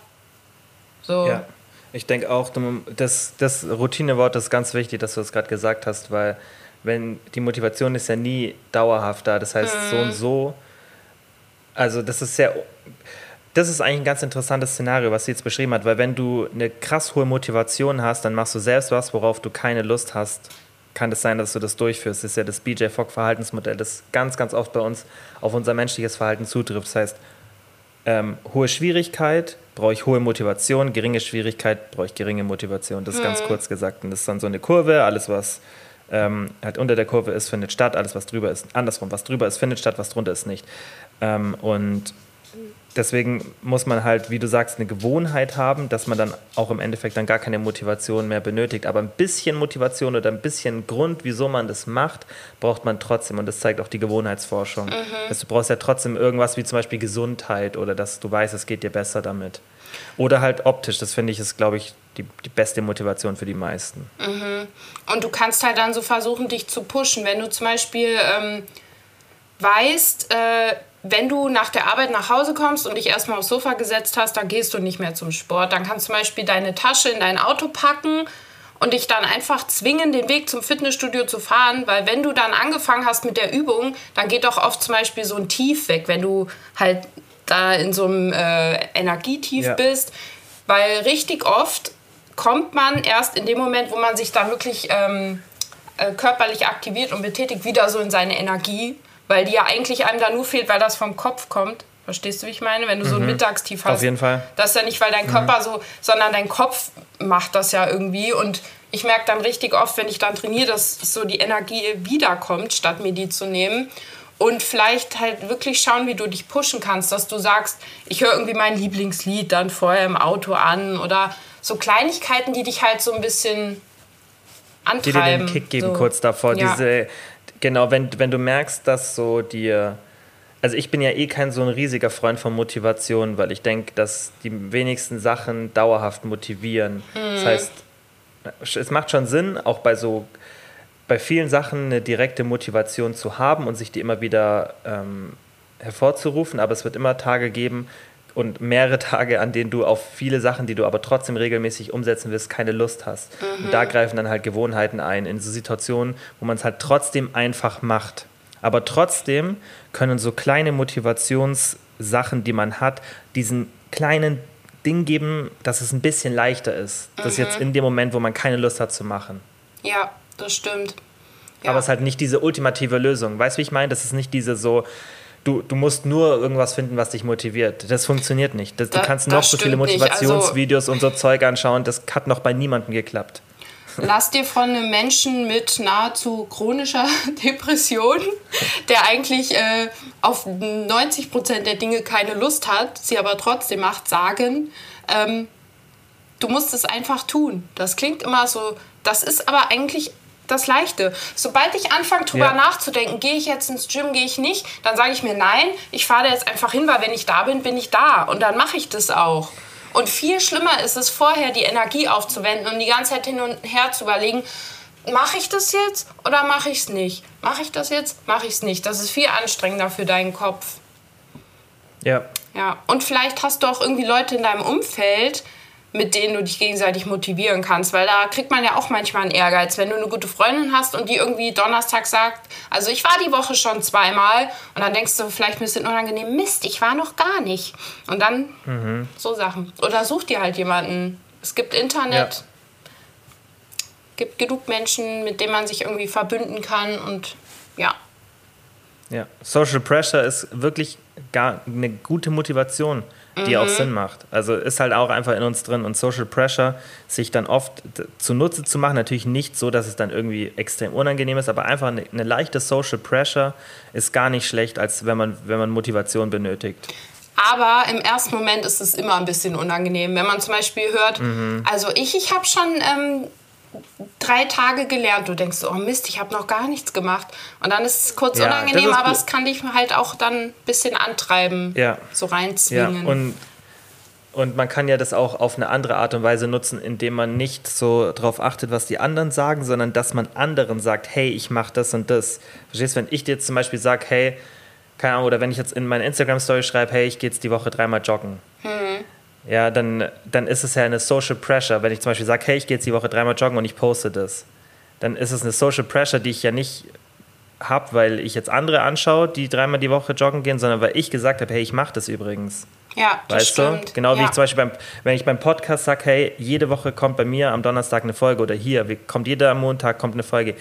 So. Ja, ich denke auch, das, das Routinewort ist ganz wichtig, dass du das gerade gesagt hast, weil wenn die Motivation ist ja nie dauerhaft da, das heißt mhm. so und so, also das ist sehr das ist eigentlich ein ganz interessantes Szenario, was sie jetzt beschrieben hat, weil wenn du eine krass hohe Motivation hast, dann machst du selbst was, worauf du keine Lust hast. Kann es das sein, dass du das durchführst? Das ist ja das BJ Fogg Verhaltensmodell, das ganz, ganz oft bei uns auf unser menschliches Verhalten zutrifft. Das heißt, ähm, hohe Schwierigkeit brauche ich hohe Motivation, geringe Schwierigkeit brauche ich geringe Motivation. Das ist mhm. ganz kurz gesagt. Und das ist dann so eine Kurve, alles was ähm, halt unter der Kurve ist, findet statt, alles was drüber ist, andersrum, was drüber ist, findet statt, was drunter ist, nicht. Ähm, und deswegen muss man halt, wie du sagst, eine Gewohnheit haben, dass man dann auch im Endeffekt dann gar keine Motivation mehr benötigt. Aber ein bisschen Motivation oder ein bisschen Grund, wieso man das macht, braucht man trotzdem. Und das zeigt auch die Gewohnheitsforschung. Mhm. Also du brauchst ja trotzdem irgendwas wie zum Beispiel Gesundheit oder dass du weißt, es geht dir besser damit. Oder halt optisch, das finde ich ist, glaube ich, die, die beste Motivation für die meisten. Mhm. Und du kannst halt dann so versuchen, dich zu pushen. Wenn du zum Beispiel ähm, weißt, äh, wenn du nach der Arbeit nach Hause kommst und dich erstmal aufs Sofa gesetzt hast, dann gehst du nicht mehr zum Sport. Dann kannst du zum Beispiel deine Tasche in dein Auto packen und dich dann einfach zwingen, den Weg zum Fitnessstudio zu fahren, weil wenn du dann angefangen hast mit der Übung, dann geht doch oft zum Beispiel so ein Tief weg, wenn du halt da in so einem äh, Energietief ja. bist, weil richtig oft kommt man erst in dem Moment, wo man sich da wirklich ähm, äh, körperlich aktiviert und betätigt, wieder so in seine Energie weil die ja eigentlich einem da nur fehlt, weil das vom Kopf kommt. Verstehst du, wie ich meine? Wenn du mhm. so ein mhm. Mittagstief hast. Auf jeden Fall. Das ist ja nicht, weil dein Körper mhm. so, sondern dein Kopf macht das ja irgendwie. Und ich merke dann richtig oft, wenn ich dann trainiere, dass so die Energie wiederkommt, statt mir die zu nehmen. Und vielleicht halt wirklich schauen, wie du dich pushen kannst, dass du sagst, ich höre irgendwie mein Lieblingslied dann vorher im Auto an oder so Kleinigkeiten, die dich halt so ein bisschen antreiben. Die dir den Kick geben so. kurz davor. Ja. Diese, Genau, wenn, wenn du merkst, dass so dir. Also ich bin ja eh kein so ein riesiger Freund von Motivation, weil ich denke, dass die wenigsten Sachen dauerhaft motivieren. Mhm. Das heißt, es macht schon Sinn, auch bei so bei vielen Sachen eine direkte Motivation zu haben und sich die immer wieder ähm, hervorzurufen, aber es wird immer Tage geben, und mehrere Tage, an denen du auf viele Sachen, die du aber trotzdem regelmäßig umsetzen willst, keine Lust hast. Mhm. Und da greifen dann halt Gewohnheiten ein, in so Situationen, wo man es halt trotzdem einfach macht. Aber trotzdem können so kleine Motivationssachen, die man hat, diesen kleinen Ding geben, dass es ein bisschen leichter ist. Mhm. Das jetzt in dem Moment, wo man keine Lust hat zu machen. Ja, das stimmt. Ja. Aber es ist halt nicht diese ultimative Lösung. Weißt du, wie ich meine? Das ist nicht diese so, du, du musst nur irgendwas finden, was dich motiviert. Das funktioniert nicht. Das, du kannst noch so viele Motivationsvideos also, und so Zeug anschauen. Das hat noch bei niemandem geklappt. Lass dir von einem Menschen mit nahezu chronischer Depression, der eigentlich äh, auf 90 Prozent der Dinge keine Lust hat, sie aber trotzdem macht, sagen, ähm, du musst es einfach tun. Das klingt immer so, das ist aber eigentlich das Leichte. Sobald ich anfange, drüber ja. nachzudenken, gehe ich jetzt ins Gym, gehe ich nicht, dann sage ich mir, nein, ich fahre da jetzt einfach hin, weil wenn ich da bin, bin ich da. Und dann mache ich das auch. Und viel schlimmer ist es, vorher die Energie aufzuwenden und die ganze Zeit hin und her zu überlegen, mache ich das jetzt oder mache ich es nicht? Mache ich das jetzt? Mache ich es nicht? Das ist viel anstrengender für deinen Kopf. Ja. Ja, und vielleicht hast du auch irgendwie Leute in deinem Umfeld, mit denen du dich gegenseitig motivieren kannst, weil da kriegt man ja auch manchmal einen Ehrgeiz, wenn du eine gute Freundin hast und die irgendwie Donnerstag sagt, also ich war die Woche schon zweimal und dann denkst du vielleicht ein bisschen unangenehm, Mist, ich war noch gar nicht. Und dann mhm. so Sachen. Oder such dir halt jemanden. Es gibt Internet, ja. gibt genug Menschen, mit denen man sich irgendwie verbünden kann und ja. Ja, Social Pressure ist wirklich gar eine gute Motivation die mhm. auch Sinn macht. Also ist halt auch einfach in uns drin und Social Pressure sich dann oft zunutze zu machen, natürlich nicht so, dass es dann irgendwie extrem unangenehm ist, aber einfach eine, eine leichte Social Pressure ist gar nicht schlecht, als wenn man, wenn man Motivation benötigt. Aber im ersten Moment ist es immer ein bisschen unangenehm, wenn man zum Beispiel hört, mhm. also ich, ich habe schon ähm, drei Tage gelernt. Du denkst, oh Mist, ich habe noch gar nichts gemacht. Und dann ist es kurz ja, unangenehm, aber es kann dich halt auch dann ein bisschen antreiben, ja. so reinzwingen. Ja, und, und man kann ja das auch auf eine andere Art und Weise nutzen, indem man nicht so darauf achtet, was die anderen sagen, sondern dass man anderen sagt, hey, ich mache das und das. Verstehst du, wenn ich dir jetzt zum Beispiel sage, hey, keine Ahnung, oder wenn ich jetzt in meine Instagram-Story schreibe, hey, ich gehe jetzt die Woche dreimal joggen. Mhm ja, dann, dann ist es ja eine Social Pressure. Wenn ich zum Beispiel sage, hey, ich gehe jetzt die Woche dreimal joggen und ich poste das, dann ist es eine Social Pressure, die ich ja nicht habe, weil ich jetzt andere anschaue, die dreimal die Woche joggen gehen, sondern weil ich gesagt habe, hey, ich mache das übrigens. Ja, das weißt stimmt. du? Genau ja. wie ich zum Beispiel beim, wenn ich beim Podcast sage, hey, jede Woche kommt bei mir am Donnerstag eine Folge oder hier, kommt jeder Montag kommt eine Folge.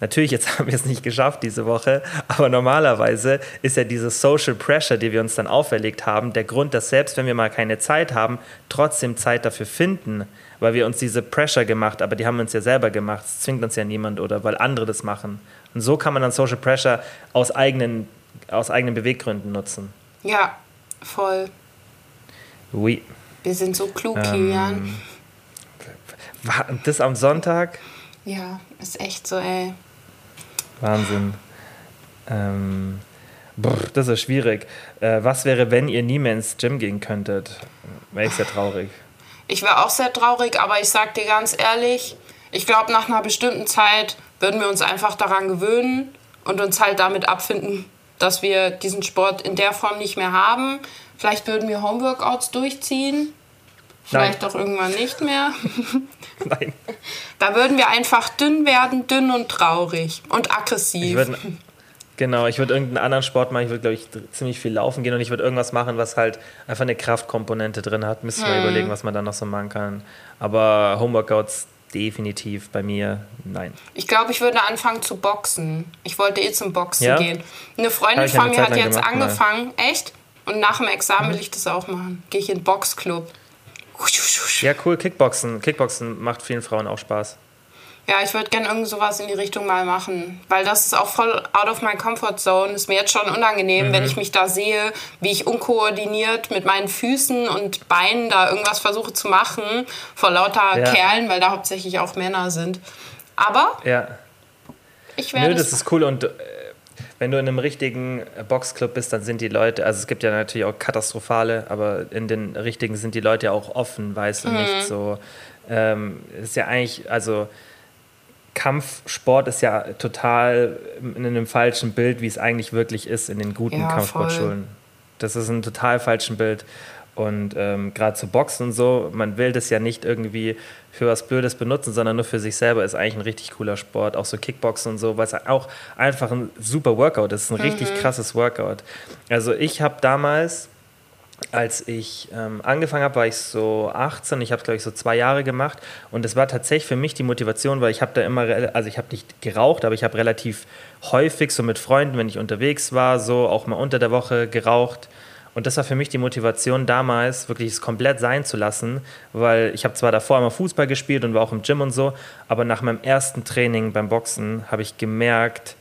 Natürlich, jetzt haben wir es nicht geschafft diese Woche, aber normalerweise ist ja diese Social Pressure, die wir uns dann auferlegt haben, der Grund, dass selbst wenn wir mal keine Zeit haben, trotzdem Zeit dafür finden, weil wir uns diese Pressure gemacht, aber die haben wir uns ja selber gemacht. Es zwingt uns ja niemand oder weil andere das machen. Und so kann man dann Social Pressure aus eigenen, aus eigenen Beweggründen nutzen. Ja, voll. Oui. Wir sind so klug, ähm, Kilian. War das am Sonntag? Ja, ist echt so, ey. Wahnsinn. Ähm, brr, das ist schwierig. Äh, was wäre, wenn ihr nie mehr ins Gym gehen könntet? Wäre ich sehr traurig. Ich wäre auch sehr traurig, aber ich sag dir ganz ehrlich, ich glaube, nach einer bestimmten Zeit würden wir uns einfach daran gewöhnen und uns halt damit abfinden, dass wir diesen Sport in der Form nicht mehr haben. Vielleicht würden wir Homeworkouts durchziehen. Vielleicht Nein. auch irgendwann nicht mehr. Nein. Da würden wir einfach dünn werden, dünn und traurig und aggressiv. Ich würd, genau, ich würde irgendeinen anderen Sport machen. Ich würde, glaube ich, ziemlich viel laufen gehen und ich würde irgendwas machen, was halt einfach eine Kraftkomponente drin hat. Müsste hm. mal überlegen, was man da noch so machen kann. Aber Homeworkouts definitiv bei mir nein. Ich glaube, ich würde anfangen zu boxen. Ich wollte eh zum Boxen ja? gehen. Eine Freundin von mir hat jetzt gemacht, angefangen, mal. echt? Und nach dem Examen will ich das auch machen. Gehe ich in den Boxclub. Ja, cool, Kickboxen. Kickboxen macht vielen Frauen auch Spaß. Ja, ich würde gerne irgend sowas in die Richtung mal machen, weil das ist auch voll out of my comfort zone. Ist mir jetzt schon unangenehm, mhm. wenn ich mich da sehe, wie ich unkoordiniert mit meinen Füßen und Beinen da irgendwas versuche zu machen vor lauter ja. Kerlen, weil da hauptsächlich auch Männer sind. Aber ja. ich werde. Nö, das ist cool und äh, wenn du in einem richtigen Boxclub bist, dann sind die Leute, also es gibt ja natürlich auch katastrophale, aber in den richtigen sind die Leute ja auch offen, weißt du, mhm. nicht so. Ähm, ist ja eigentlich, also Kampfsport ist ja total in einem falschen Bild, wie es eigentlich wirklich ist in den guten ja, Kampfsportschulen. Das ist ein total falschen Bild. Und ähm, gerade zu Boxen und so, man will das ja nicht irgendwie für was Blödes benutzen, sondern nur für sich selber ist eigentlich ein richtig cooler Sport. Auch so Kickboxen und so, weil es auch einfach ein super Workout ist, ein mhm. richtig krasses Workout. Also ich habe damals, als ich ähm, angefangen habe, war ich so 18, ich habe es glaube ich so zwei Jahre gemacht und es war tatsächlich für mich die Motivation, weil ich habe da immer, also ich habe nicht geraucht, aber ich habe relativ häufig so mit Freunden, wenn ich unterwegs war, so auch mal unter der Woche geraucht und das war für mich die Motivation damals, wirklich es komplett sein zu lassen, weil ich habe zwar davor immer Fußball gespielt und war auch im Gym und so, aber nach meinem ersten Training beim Boxen habe ich gemerkt,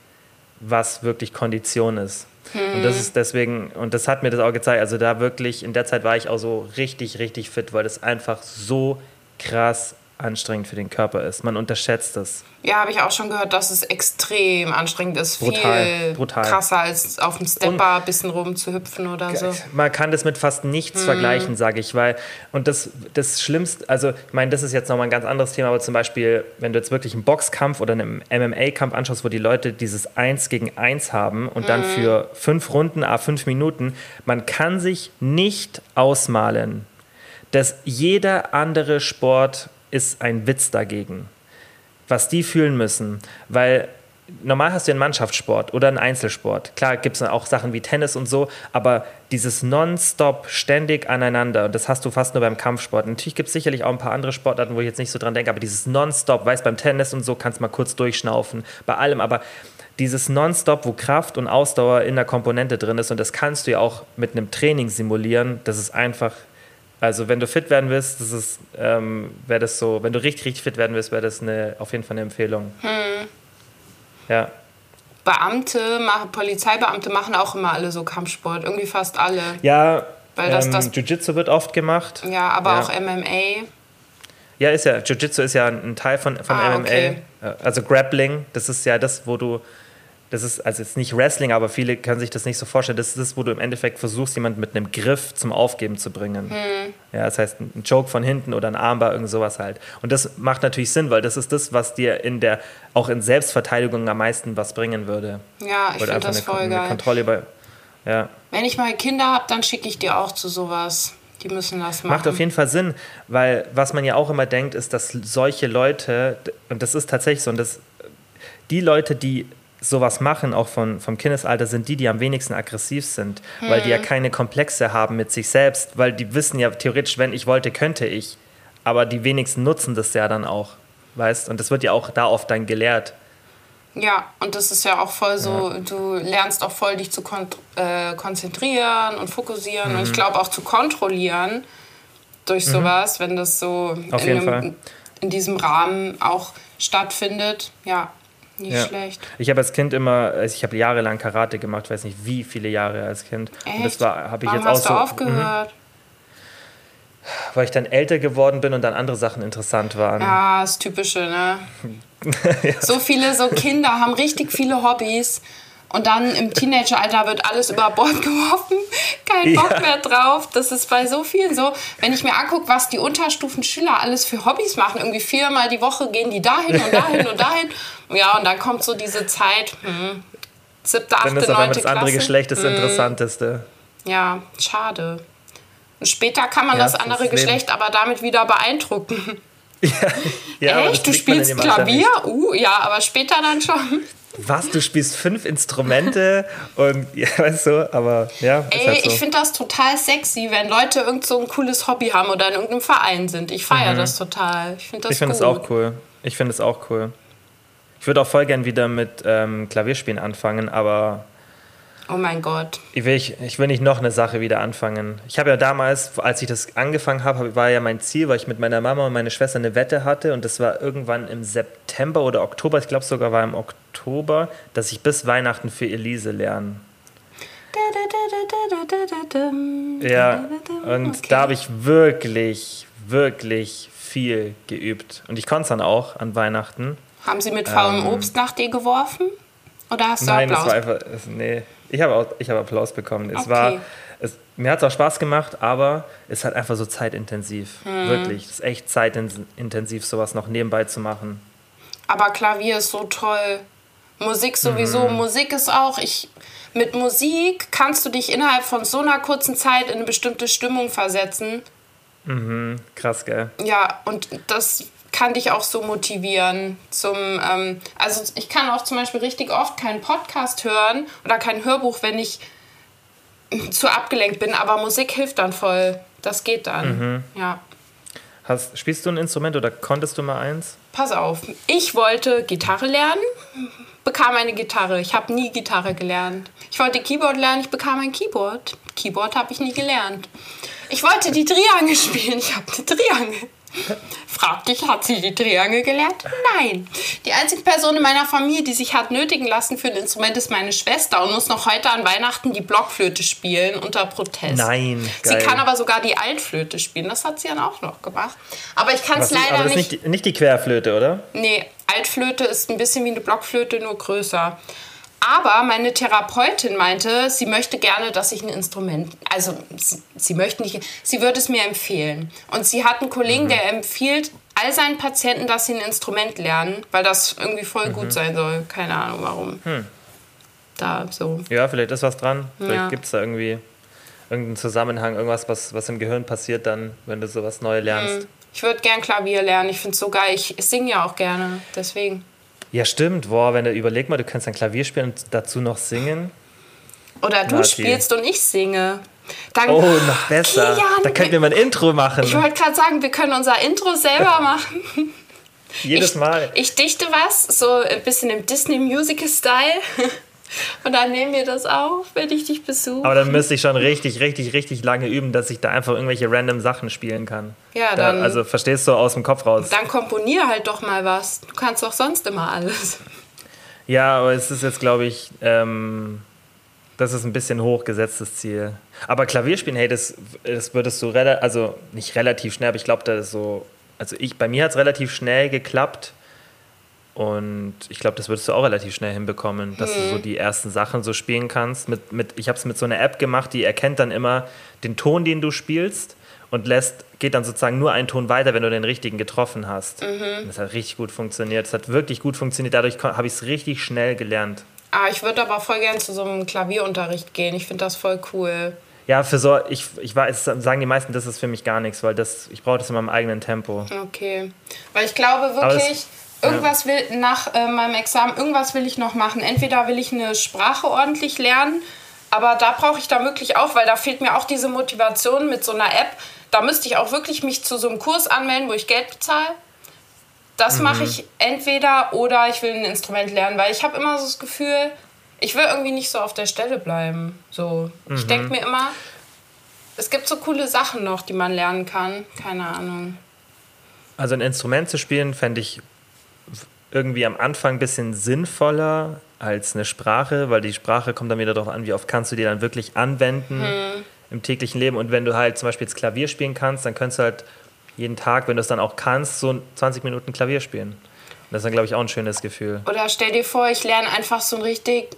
was wirklich Kondition ist. Hm. Und das ist deswegen, und das hat mir das auch gezeigt, also da wirklich, in der Zeit war ich auch so richtig, richtig fit, weil das einfach so krass anstrengend für den Körper ist. Man unterschätzt es. Ja, habe ich auch schon gehört, dass es extrem anstrengend ist. Brutal, Viel brutal. krasser als auf dem Stepper ein bisschen rum zu hüpfen oder so. Man kann das mit fast nichts vergleichen, sage ich, weil und das, das Schlimmste, also ich meine, das ist jetzt nochmal ein ganz anderes Thema, aber zum Beispiel, wenn du jetzt wirklich einen Boxkampf oder einen MMA-Kampf anschaust, wo die Leute dieses Eins gegen Eins haben und dann für fünf Runden, a fünf Minuten, man kann sich nicht ausmalen, dass jeder andere Sport ist ein Witz dagegen was die fühlen müssen. Weil normal hast du einen Mannschaftssport oder einen Einzelsport. Klar gibt es auch Sachen wie Tennis und so, aber dieses Nonstop ständig aneinander, und das hast du fast nur beim Kampfsport. Natürlich gibt es sicherlich auch ein paar andere Sportarten, wo ich jetzt nicht so dran denke, aber dieses Nonstop, weißt beim Tennis und so kannst du mal kurz durchschnaufen, bei allem, aber dieses Nonstop, wo Kraft und Ausdauer in der Komponente drin ist, und das kannst du ja auch mit einem Training simulieren, das ist einfach also wenn du fit werden willst, das ist, ähm, wäre das so, wenn du richtig, richtig fit werden willst, wäre das eine, auf jeden Fall eine Empfehlung. Ja. Beamte, machen, Polizeibeamte machen auch immer alle so Kampfsport. Irgendwie fast alle. Ja, Weil das- ähm, das- Jiu-Jitsu wird oft gemacht. Ja, aber Ja. auch MMA. Ja, ist ja, Jiu-Jitsu ist ja ein Teil von, von Ah, MMA. okay. Äh, Also Grappling, das ist ja das, wo du, das ist, also jetzt nicht Wrestling, aber viele können sich das nicht so vorstellen. Das ist das, wo du im Endeffekt versuchst, jemanden mit einem Griff zum Aufgeben zu bringen. Hm. Ja, das heißt, ein Joke von hinten oder ein Armbar, irgend sowas halt. Und das macht natürlich Sinn, weil das ist das, was dir in der, auch in Selbstverteidigung am meisten was bringen würde. Ja, ich finde das eine, voll geil. Kontrolle über. Ja. Wenn ich mal Kinder habe, dann schicke ich die auch zu sowas. Die müssen das machen. Macht auf jeden Fall Sinn, weil was man ja auch immer denkt, ist, dass solche Leute, und das ist tatsächlich so, und das, die Leute, die sowas machen, auch von, vom Kindesalter, sind die, die am wenigsten aggressiv sind, weil die ja keine Komplexe haben mit sich selbst, weil die wissen ja theoretisch, wenn ich wollte, könnte ich, aber die wenigsten nutzen das ja dann auch, weißt, und das wird ja auch da oft dann gelehrt. Ja, und das ist ja auch voll so, du lernst auch voll, dich zu kon äh, konzentrieren und fokussieren Mhm. und ich glaube auch zu kontrollieren durch sowas, wenn das so in, Fall. in diesem Rahmen auch stattfindet. Ja, nicht Ja. schlecht. Ich habe als Kind immer, also ich habe jahrelang Karate gemacht, weiß nicht wie viele Jahre als Kind. Und das Echt? war, habe ich Warum jetzt auch hast so, du aufgehört? weil ich dann älter geworden bin und dann andere Sachen interessant waren. Ja, das Typische, ne? So viele so Kinder haben richtig viele Hobbys und dann im Teenageralter wird alles über Bord geworfen, kein Bock Ja. mehr drauf. Das ist bei so vielen so. Wenn ich mir angucke, was die Unterstufenschüler alles für Hobbys machen, irgendwie viermal die Woche gehen die dahin und dahin und dahin. Ja, und dann kommt so diese Zeit, hm, siebte, achte, Dann ist auf einmal neunte das andere Klasse. Geschlecht das Interessanteste. Ja, schade. Und später kann man Ja, das das ist andere das Leben. Geschlecht aber damit wieder beeindrucken. Ja, das Echt? Du spielst Klavier? Uh, ja, aber später dann schon. Was? Du spielst fünf Instrumente und ja, weißt du, aber ja, ist Ey, halt so. ich finde das total sexy, wenn Leute irgend so ein cooles Hobby haben oder in irgendeinem Verein sind. Ich feiere das total. Ich finde das Mhm. ich finde es auch cool. Ich finde es auch cool. Ich würde auch voll gern wieder mit ähm, Klavierspielen anfangen, aber Oh mein Gott. ich will, ich, ich will nicht noch eine Sache wieder anfangen. Ich habe ja damals, als ich das angefangen habe, war ja mein Ziel, weil ich mit meiner Mama und meiner Schwester eine Wette hatte und das war irgendwann im September oder Oktober, ich glaube sogar war im Oktober, dass ich bis Weihnachten für Elise lerne. Ja, und Okay. da habe ich wirklich, wirklich viel geübt. Und ich konnte es dann auch an Weihnachten. Haben sie mit faulem Obst nach dir geworfen? Oder hast du Ähm. Nein, es Applaus? war einfach, es, nee, ich habe, auch, ich habe Applaus bekommen. Es Okay. war, es, mir hat es auch Spaß gemacht, aber es hat einfach so zeitintensiv. Hm. Wirklich, es ist echt zeitintensiv, sowas noch nebenbei zu machen. Aber Klavier ist so toll. Musik sowieso. Mhm. Musik ist auch. Ich, mit Musik kannst du dich innerhalb von so einer kurzen Zeit in eine bestimmte Stimmung versetzen. Krass, gell? Ja, und das kann dich auch so motivieren zum, ähm, also ich kann auch zum Beispiel richtig oft keinen Podcast hören oder kein Hörbuch, wenn ich zu abgelenkt bin, aber Musik hilft dann voll. Das geht dann. Ja. Hast, spielst du ein Instrument oder konntest du mal eins? Pass auf, ich wollte Gitarre lernen, bekam eine Gitarre. Ich habe nie Gitarre gelernt. Ich wollte Keyboard lernen, ich bekam ein Keyboard. Keyboard habe ich nie gelernt. Ich wollte die Triangel spielen, ich habe eine Triangel. Frag dich, hat sie die Triangel gelernt? Nein. Die einzige Person in meiner Familie, die sich hat nötigen lassen für ein Instrument, ist meine Schwester und muss noch heute an Weihnachten die Blockflöte spielen unter Protest. Nein, Sie geil. kann aber sogar die Altflöte spielen. Das hat sie dann auch noch gemacht. Aber ich kann es ist, leider aber das ist nicht. nicht, die- nicht die Querflöte, oder? Nee, Altflöte ist ein bisschen wie eine Blockflöte, nur größer. Aber meine Therapeutin meinte, sie möchte gerne, dass ich ein Instrument, also sie, sie möchte nicht, sie würde es mir empfehlen. Und sie hat einen Kollegen, der empfiehlt all seinen Patienten, dass sie ein Instrument lernen, weil das irgendwie voll gut sein soll. Keine Ahnung warum. Da so. Ja, vielleicht ist was dran. Vielleicht Ja. gibt es da irgendwie irgendeinen Zusammenhang, irgendwas, was, was im Gehirn passiert dann, wenn du sowas neu lernst. Ich würde gern Klavier lernen. Ich finde es so geil. Ich, ich singe ja auch gerne. Deswegen. Ja, stimmt. Boah, wenn du überleg mal, du kannst dann Klavier spielen und dazu noch singen. Oder du Nati. spielst und ich singe. Dann, Oh, noch besser. Kilian, da könnten wir mal ein Intro machen. Ich wollte gerade sagen, wir können unser Intro selber machen. Jedes ich, Mal. Ich dichte was, so ein bisschen im Disney-Musical-Style. Und dann nehmen wir das auf, wenn ich dich besuche. Aber dann müsste ich schon richtig, richtig, richtig lange üben, dass ich da einfach irgendwelche random Sachen spielen kann. Ja, Da, dann- also verstehst du aus dem Kopf raus. Dann komponier halt doch mal was. Du kannst doch sonst immer alles. Ja, aber es ist jetzt, glaube ich, ähm, das ist ein bisschen hochgesetztes Ziel. Aber Klavierspielen, hey, das, das würdest du relativ, also nicht relativ schnell, aber ich glaube, das ist so, also ich, bei mir hat es relativ schnell geklappt. Und ich glaube, das würdest du auch relativ schnell hinbekommen, dass du so die ersten Sachen so spielen kannst. Mit, mit, ich habe es mit so einer App gemacht, die erkennt dann immer den Ton, den du spielst und lässt, geht dann sozusagen nur einen Ton weiter, wenn du den richtigen getroffen hast. Und Das hat richtig gut funktioniert. Das hat wirklich gut funktioniert. Dadurch habe ich es richtig schnell gelernt. Ah, ich würde aber voll gern zu so einem Klavierunterricht gehen. Ich finde das voll cool. Ja, für so, ich, ich weiß, sagen die meisten, das ist für mich gar nichts, weil das, ich brauche das in meinem eigenen Tempo. Okay. Weil ich glaube wirklich, irgendwas will nach äh, meinem Examen, irgendwas will ich noch machen. Entweder will ich eine Sprache ordentlich lernen, aber da brauche ich da wirklich auch, weil da fehlt mir auch diese Motivation mit so einer App. Da müsste ich auch wirklich mich zu so einem Kurs anmelden, wo ich Geld bezahle. Das mache ich entweder oder ich will ein Instrument lernen, weil ich habe immer so das Gefühl, ich will irgendwie nicht so auf der Stelle bleiben. So, ich denke mir immer, es gibt so coole Sachen noch, die man lernen kann. Keine Ahnung. Also ein Instrument zu spielen, fände ich irgendwie am Anfang ein bisschen sinnvoller als eine Sprache, weil die Sprache kommt dann wieder darauf an, wie oft kannst du die dann wirklich anwenden im täglichen Leben. Und wenn du halt zum Beispiel jetzt Klavier spielen kannst, dann könntest du halt jeden Tag, wenn du es dann auch kannst, so 20 Minuten Klavier spielen. Und das ist dann, glaube ich, auch ein schönes Gefühl. Oder stell dir vor, ich lerne einfach so ein richtig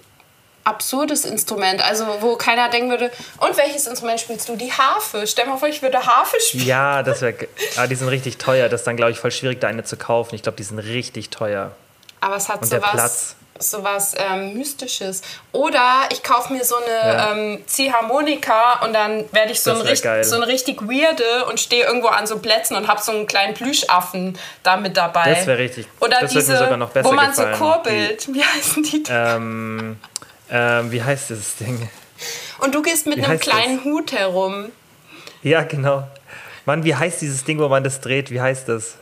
absurdes Instrument, also wo keiner denken würde, und welches Instrument spielst du? Die Harfe. Stell dir mal vor, ich würde Harfe spielen. Ja, das wäre. Ah, die sind richtig teuer. Das ist dann, glaube ich, voll schwierig, da eine zu kaufen. Ich glaube, die sind richtig teuer. Aber es hat Und der sowas, Platz. sowas ähm, Mystisches. Oder ich kaufe mir so eine Ja. ähm, Ziehharmonika und dann werde ich so, ein wär richt- geil. so eine richtig weirde und stehe irgendwo an so Plätzen und habe so einen kleinen Plüschaffen da mit dabei. Das wäre richtig. Oder das diese, mir sogar noch besser wo man gefallen. so kurbelt. Wie heißen die? Ähm, ähm, wie heißt dieses Ding? Und du gehst mit wie einem kleinen Hut herum. Ja, genau. Mann, wie heißt dieses Ding, wo man das dreht? Wie heißt das?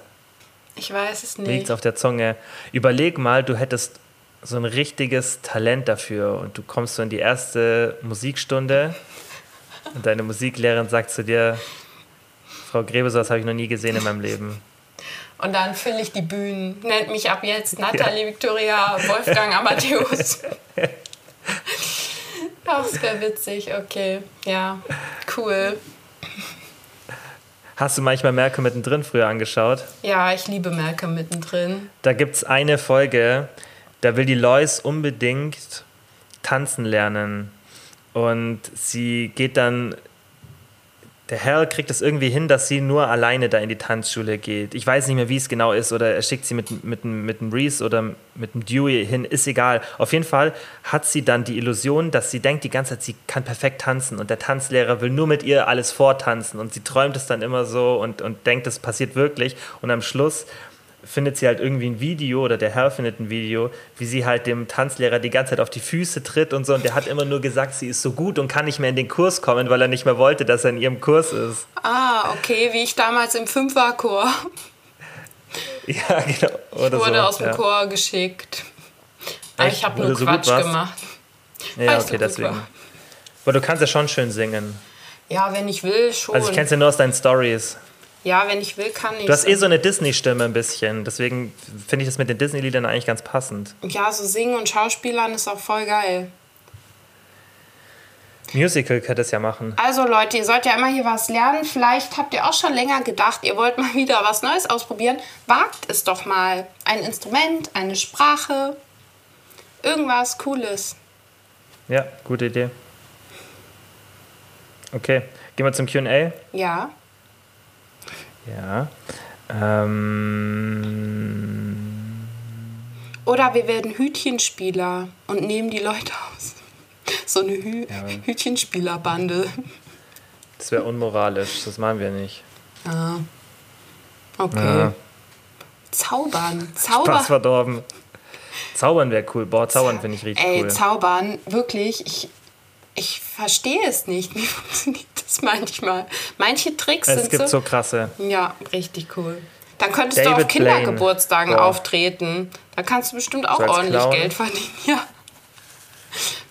Ich weiß es Liegt nicht. auf der Zunge. Überleg mal, du hättest so ein richtiges Talent dafür und du kommst so in die erste Musikstunde und deine Musiklehrerin sagt zu dir, Frau Grebe, sowas habe ich noch nie gesehen in meinem Leben. Und dann fülle ich die Bühnen. Nennt mich ab jetzt Nathalie Victoria Wolfgang Amadeus. Ach, das wäre witzig. Okay, ja, cool. Hast du manchmal Merkel mittendrin früher angeschaut? Ja, ich liebe Merke mittendrin. Da gibt es eine Folge, da will die Lois unbedingt tanzen lernen. Und sie geht dann, der Hal kriegt es irgendwie hin, dass sie nur alleine da in die Tanzschule geht. Ich weiß nicht mehr, wie es genau ist, oder er schickt sie mit, mit, mit dem Reese oder mit dem Dewey hin, ist egal. Auf jeden Fall hat sie dann die Illusion, dass sie denkt die ganze Zeit, sie kann perfekt tanzen und der Tanzlehrer will nur mit ihr alles vortanzen und sie träumt es dann immer so und, und denkt, es passiert wirklich. Und am Schluss findet sie halt irgendwie ein Video oder der Herr findet ein Video, wie sie halt dem Tanzlehrer die ganze Zeit auf die Füße tritt und so. Und der hat immer nur gesagt, sie ist so gut und kann nicht mehr in den Kurs kommen, weil er nicht mehr wollte, dass er in ihrem Kurs ist. Ah, okay, wie ich damals im Fünferchor Ja, genau. Oder wurde so. aus dem ja. Chor geschickt. Aber Echt? ich habe nur so Quatsch gemacht. Ja, ich so okay, deswegen. war. Aber du kannst ja schon schön singen. Ja, wenn ich will, schon. Also ich kenn's ja nur aus deinen Stories. Ja, wenn ich will, kann ich. Du hast eh so eine Disney-Stimme ein bisschen. Deswegen finde ich das mit den Disney-Liedern eigentlich ganz passend. Ja, so singen und Schauspielern ist auch voll geil. Musical könnte es ja machen. Also Leute, ihr sollt ja immer hier was lernen. Vielleicht habt ihr auch schon länger gedacht, ihr wollt mal wieder was Neues ausprobieren. Wagt es doch mal. Ein Instrument, eine Sprache, irgendwas Cooles. Ja, gute Idee. Okay, gehen wir zum QA. Ja. Ja. Ähm, Oder wir werden Hütchenspieler und nehmen die Leute aus. So eine Hü Ja. Hütchenspielerbande. das wäre unmoralisch, das machen wir nicht. Ja. Okay. Ja. Zaubern. Spaß Zaubern. verdorben. Zaubern wäre cool. Boah, Zaubern finde ich richtig Ey, cool. zaubern, wirklich. Ich, ich verstehe es nicht. Wie funktioniert das manchmal? Manche Tricks Es sind gibt so. so krasse. Ja, richtig cool. Dann könntest du David auf Kindergeburtstagen Blaine. Auftreten. Da kannst du bestimmt auch So ordentlich Clown? Geld verdienen. Ja.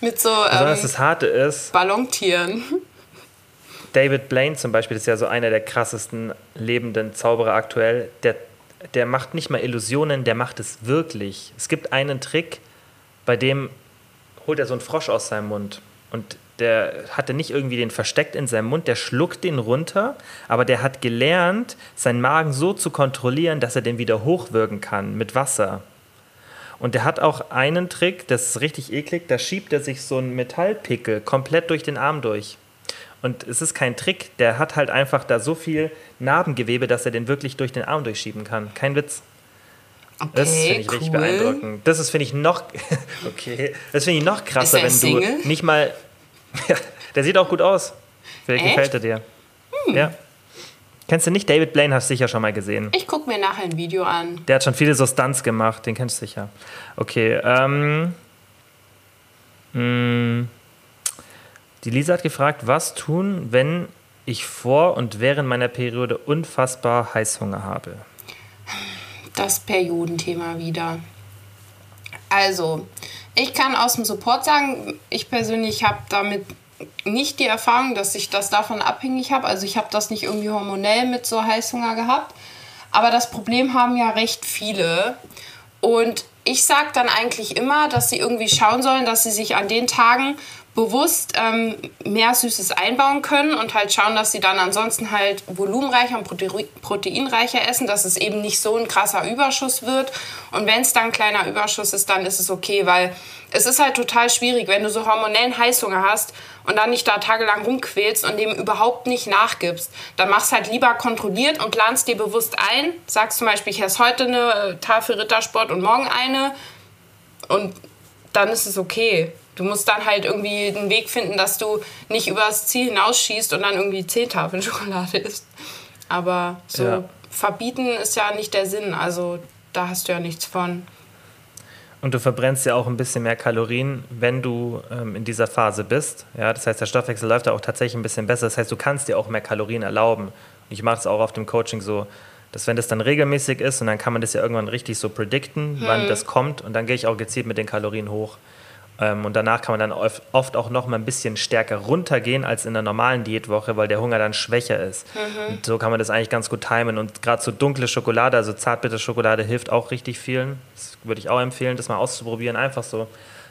Mit so Besonders ähm, das Harte ist, Ballontieren. David Blaine zum Beispiel ist ja so einer der krassesten lebenden Zauberer aktuell. Der, der macht nicht mal Illusionen, der macht es wirklich. Es gibt einen Trick, bei dem holt er so einen Frosch aus seinem Mund. Und der hatte nicht irgendwie den versteckt in seinem Mund, der schluckt den runter, aber der hat gelernt, seinen Magen so zu kontrollieren, dass er den wieder hochwirken kann mit Wasser. Und der hat auch einen Trick, das ist richtig eklig, da schiebt er sich so einen Metallpickel komplett durch den Arm durch. Und es ist kein Trick, der hat halt einfach da so viel Narbengewebe, dass er den wirklich durch den Arm durchschieben kann. Kein Witz. Das Okay, finde ich richtig cool. beeindruckend. Das ist, finde ich, noch. Okay. Das finde ich noch krasser, er wenn Single? du nicht mal. Der sieht auch gut aus. Vielleicht Echt? Hm. gefällt er dir. Ja. Kennst du nicht? David Blaine hast du sicher schon mal gesehen. Ich gucke mir nachher ein Video an. Der hat schon viele so Stunts gemacht, den kennst du sicher. Okay, ähm. mh, Die Lisa hat gefragt, was tun, wenn ich vor und während meiner Periode unfassbar Heißhunger habe? Das Periodenthema wieder. Also, ich kann aus dem Support sagen, ich persönlich habe damit nicht die Erfahrung, dass ich das davon abhängig habe. Also ich habe das nicht irgendwie hormonell mit so Heißhunger gehabt. Aber das Problem haben ja recht viele. Und ich sage dann eigentlich immer, dass sie irgendwie schauen sollen, dass sie sich an den Tagen bewusst ähm, mehr Süßes einbauen können und halt schauen, dass sie dann ansonsten halt volumenreicher und prote proteinreicher essen, dass es eben nicht so ein krasser Überschuss wird. Und wenn es dann ein kleiner Überschuss ist, dann ist es okay, weil es ist halt total schwierig, wenn du so hormonellen Heißhunger hast und dann nicht da tagelang rumquälst und dem überhaupt nicht nachgibst. Dann machst halt lieber kontrolliert und planst dir bewusst ein. Sagst zum Beispiel, ich esse heute eine Tafel Rittersport und morgen eine. Und dann ist es okay. Du musst dann halt irgendwie einen Weg finden, dass du nicht übers Ziel hinausschießt und dann irgendwie zehn Tafeln Schokolade isst. Aber so Ja. verbieten ist ja nicht der Sinn. Also da hast du ja nichts von. Und du verbrennst ja auch ein bisschen mehr Kalorien, wenn du ähm, in dieser Phase bist. Ja, das heißt, der Stoffwechsel läuft da auch tatsächlich ein bisschen besser. Das heißt, du kannst dir auch mehr Kalorien erlauben. Und ich mache es auch auf dem Coaching so, dass wenn das dann regelmäßig ist und dann kann man das ja irgendwann richtig so predikten, wann das kommt und dann gehe ich auch gezielt mit den Kalorien hoch. Ähm, und danach kann man dann oft, auch noch mal ein bisschen stärker runtergehen als in der normalen Diätwoche, weil der Hunger dann schwächer ist. Und so kann man das eigentlich ganz gut timen. Und gerade so dunkle Schokolade, also Zartbitterschokolade, hilft auch richtig vielen. Das würde ich auch empfehlen, das mal auszuprobieren. Einfach so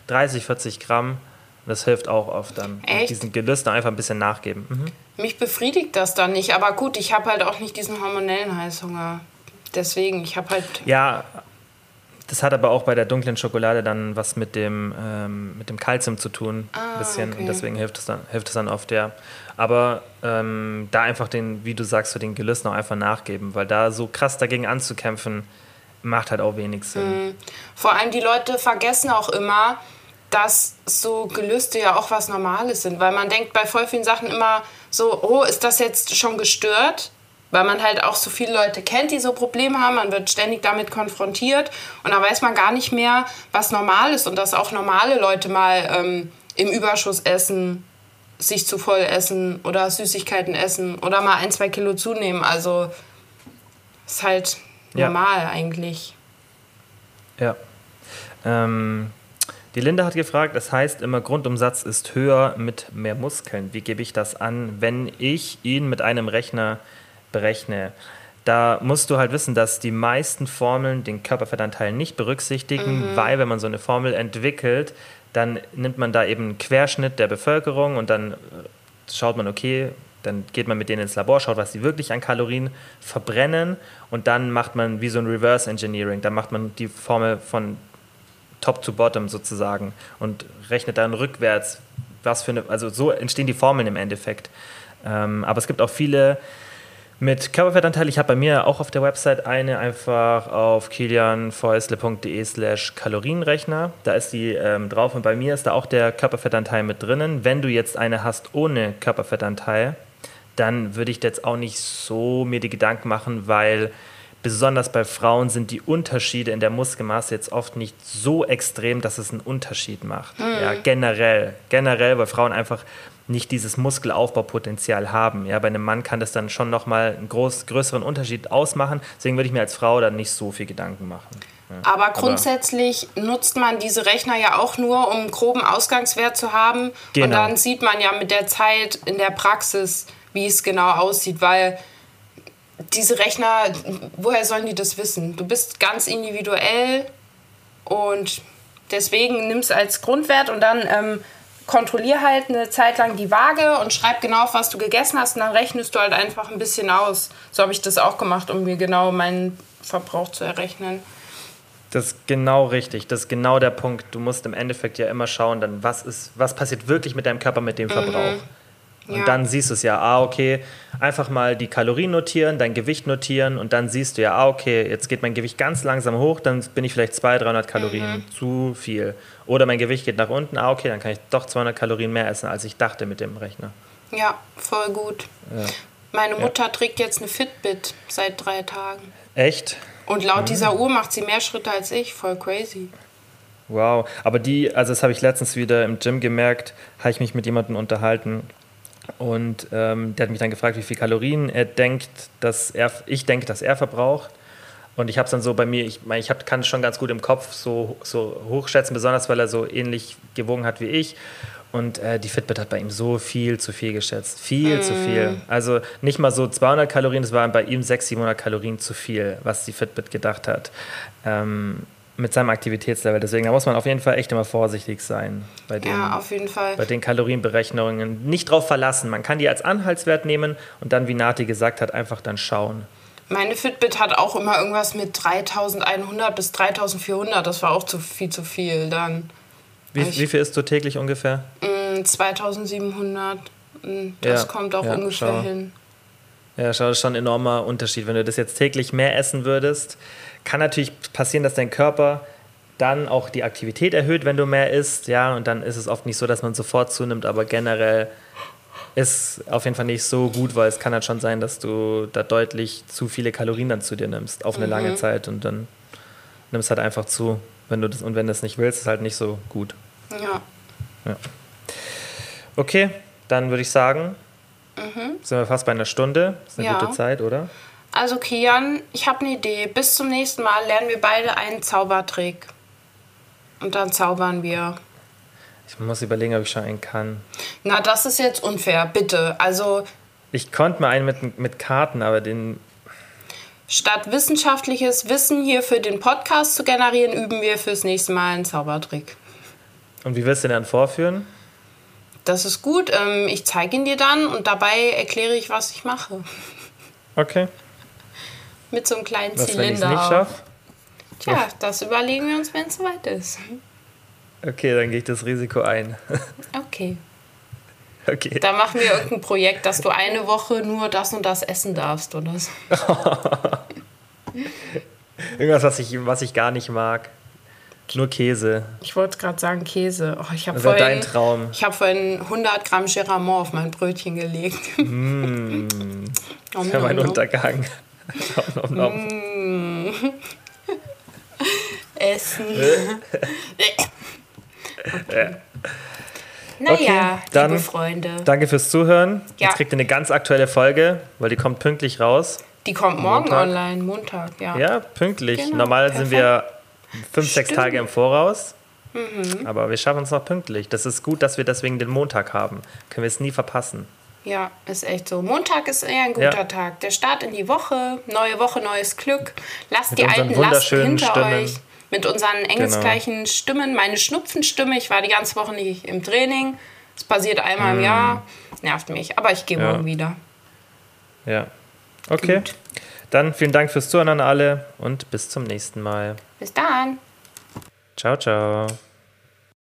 30, 40 Gramm. Das hilft auch oft dann. Echt? diesen Gelüsten einfach ein bisschen nachgeben. Mhm. Mich befriedigt das dann nicht. Aber gut, ich habe halt auch nicht diesen hormonellen Heißhunger. Deswegen, ich habe halt. Ja, das hat aber auch bei der dunklen Schokolade dann was mit dem, ähm, mit dem Kalzium zu tun. ein bisschen. okay. Und deswegen hilft es dann, hilft es dann oft, ja. Aber ähm, da einfach den, wie du sagst, so den Gelüsten auch einfach nachgeben, weil da so krass dagegen anzukämpfen, macht halt auch wenig Sinn. Vor allem die Leute vergessen auch immer, dass so Gelüste ja auch was Normales sind, weil man denkt bei voll vielen Sachen immer so, oh, ist das jetzt schon gestört? Weil man halt auch so viele Leute kennt, die so Probleme haben, man wird ständig damit konfrontiert und da weiß man gar nicht mehr, was normal ist und dass auch normale Leute mal ähm, im Überschuss essen, sich zu voll essen oder Süßigkeiten essen oder mal ein, zwei Kilo zunehmen. Also ist halt Ja. normal eigentlich. Ja. Ähm, die Linda hat gefragt, das heißt immer, Grundumsatz ist höher mit mehr Muskeln. Wie gebe ich das an, wenn ich ihn mit einem Rechner berechne, da musst du halt wissen, dass die meisten Formeln den Körperfettanteil nicht berücksichtigen, weil wenn man so eine Formel entwickelt, dann nimmt man da eben einen Querschnitt der Bevölkerung und dann schaut man, okay, dann geht man mit denen ins Labor, schaut, was sie wirklich an Kalorien verbrennen und dann macht man wie so ein Reverse Engineering. Dann macht man die Formel von Top to Bottom sozusagen und rechnet dann rückwärts, was für eine, also so entstehen die Formeln im Endeffekt. Ähm, aber es gibt auch viele mit Körperfettanteil. Ich habe bei mir auch auf der Website eine einfach auf kilianfäusle.de slash Kalorienrechner. Da ist die ähm, drauf und bei mir ist da auch der Körperfettanteil mit drinnen. Wenn du jetzt eine hast ohne Körperfettanteil, dann würde ich jetzt auch nicht so mir die Gedanken machen, weil besonders bei Frauen sind die Unterschiede in der Muskelmasse jetzt oft nicht so extrem, dass es einen Unterschied macht. Ja, generell. Generell, weil Frauen einfach nicht dieses Muskelaufbaupotenzial haben. Ja, bei einem Mann kann das dann schon nochmal einen groß, größeren Unterschied ausmachen. Deswegen würde ich mir als Frau dann nicht so viel Gedanken machen. Ja. Aber grundsätzlich nutzt man diese Rechner ja auch nur, um einen groben Ausgangswert zu haben. Und Genau. dann sieht man ja mit der Zeit in der Praxis, wie es genau aussieht, weil diese Rechner, woher sollen die das wissen? Du bist ganz individuell und deswegen nimm es als Grundwert und dann ähm, kontrollier halt eine Zeit lang die Waage und schreib genau auf, was du gegessen hast und dann rechnest du halt einfach ein bisschen aus. So habe ich das auch gemacht, um mir genau meinen Verbrauch zu errechnen. Das ist genau richtig. Das ist genau der Punkt. Du musst im Endeffekt ja immer schauen, dann was ist, was passiert wirklich mit deinem Körper mit dem Verbrauch. Und Ja. dann siehst du es ja, ah, okay, einfach mal die Kalorien notieren, dein Gewicht notieren und dann siehst du ja, ah, okay, jetzt geht mein Gewicht ganz langsam hoch, dann bin ich vielleicht 200, 300 Kalorien zu viel. Oder mein Gewicht geht nach unten, ah, okay, dann kann ich doch 200 Kalorien mehr essen, als ich dachte mit dem Rechner. Ja, voll gut. Meine Mutter trägt jetzt eine Fitbit seit drei Tagen. Echt? Und laut dieser Uhr macht sie mehr Schritte als ich. Voll crazy. Wow, aber die, also das habe ich letztens wieder im Gym gemerkt, habe ich mich mit jemandem unterhalten und ähm, der hat mich dann gefragt, wie viel Kalorien er denkt, dass er, ich denke, dass er verbraucht. Und ich habe es dann so bei mir, ich meine, ich hab, kann es schon ganz gut im Kopf so, so hochschätzen, besonders weil er so ähnlich gewogen hat wie ich. Und äh, die Fitbit hat bei ihm so viel zu viel geschätzt. Viel zu viel. Also nicht mal so 200 Kalorien, es waren bei ihm 600, 700 Kalorien zu viel, was die Fitbit gedacht hat. Ähm, mit seinem Aktivitätslevel. Deswegen da muss man auf jeden Fall echt immer vorsichtig sein bei den, Ja, auf jeden Fall. bei den Kalorienberechnungen. Nicht drauf verlassen. Man kann die als Anhaltswert nehmen und dann, wie Nati gesagt hat, einfach dann schauen. Meine Fitbit hat auch immer irgendwas mit 3100 bis 3400. Das war auch zu viel zu viel. Dann Wie, Ich- wie viel isst du täglich ungefähr? mm, 2700. mm, Das Ja, kommt auch ja, ungefähr schau. hin. Ja, schau, das ist schon ein enormer Unterschied. Wenn du das jetzt täglich mehr essen würdest, kann natürlich passieren, dass dein Körper dann auch die Aktivität erhöht, wenn du mehr isst. Ja, und dann ist es oft nicht so, dass man sofort zunimmt, aber generell ist auf jeden Fall nicht so gut, weil es kann halt schon sein, dass du da deutlich zu viele Kalorien dann zu dir nimmst auf eine lange Zeit und dann nimmst halt einfach zu. Wenn du das, und wenn du das nicht willst, ist es halt nicht so gut. Ja. Okay, dann würde ich sagen, sind wir fast bei einer Stunde. Das ist eine Ja. gute Zeit, oder? Also Kian, ich habe eine Idee. Bis zum nächsten Mal lernen wir beide einen Zaubertrick. Und dann zaubern wir. Ich muss überlegen, ob ich schon einen kann. Na, das ist jetzt unfair, bitte. Also Ich konnte mal einen mit, mit Karten, aber den. statt wissenschaftliches Wissen hier für den Podcast zu generieren, üben wir fürs nächste Mal einen Zaubertrick. Und wie willst du den dann vorführen? Das ist gut. Ähm, ich zeige ihn dir dann und dabei erkläre ich, was ich mache. Okay. Mit so einem kleinen Was, wenn ich es Zylinder. nicht auch. schaffe? Tja, das überlegen wir uns, wenn es soweit ist. Okay, dann gehe ich das Risiko ein. Okay. okay. Da machen wir irgendein Projekt, dass du eine Woche nur das und das essen darfst oder so. Irgendwas, was ich, was ich gar nicht mag. Nur Käse. Ich wollte gerade sagen Käse. Oh, ich habe vorhin, dein Traum. ich hab vorhin 100 Gramm Geramont auf mein Brötchen gelegt. Nom, Das wäre mein. Untergang. Nom, nom, nom. Essen. Ja. Naja, Okay, dann- liebe Freunde. Danke fürs Zuhören. Ja. Jetzt kriegt ihr eine ganz aktuelle Folge, weil die kommt pünktlich raus. Die kommt morgen Montag. online, Montag, ja. Ja, pünktlich. Genau, Normal sind wir fünf, sechs Stimmt. Mhm. Tage im Voraus. Aber wir schaffen es noch pünktlich. Das ist gut, dass wir deswegen den Montag haben. Können wir es nie verpassen. Ja, ist echt so. Montag ist eher ein guter ja. Tag. Der Start in die Woche, neue Woche, neues Glück. Lasst Mit die alten Lasten hinter Stimmen. euch. Mit unseren engelsgleichen genau. Stimmen. Meine Schnupfenstimme, ich war die ganze Woche nicht im Training. Es passiert einmal mm. im Jahr. Nervt mich. Aber ich gehe ja. morgen wieder. Ja. Okay. Gut. Dann vielen Dank fürs Zuhören an alle und bis zum nächsten Mal. Bis dann. Ciao, ciao.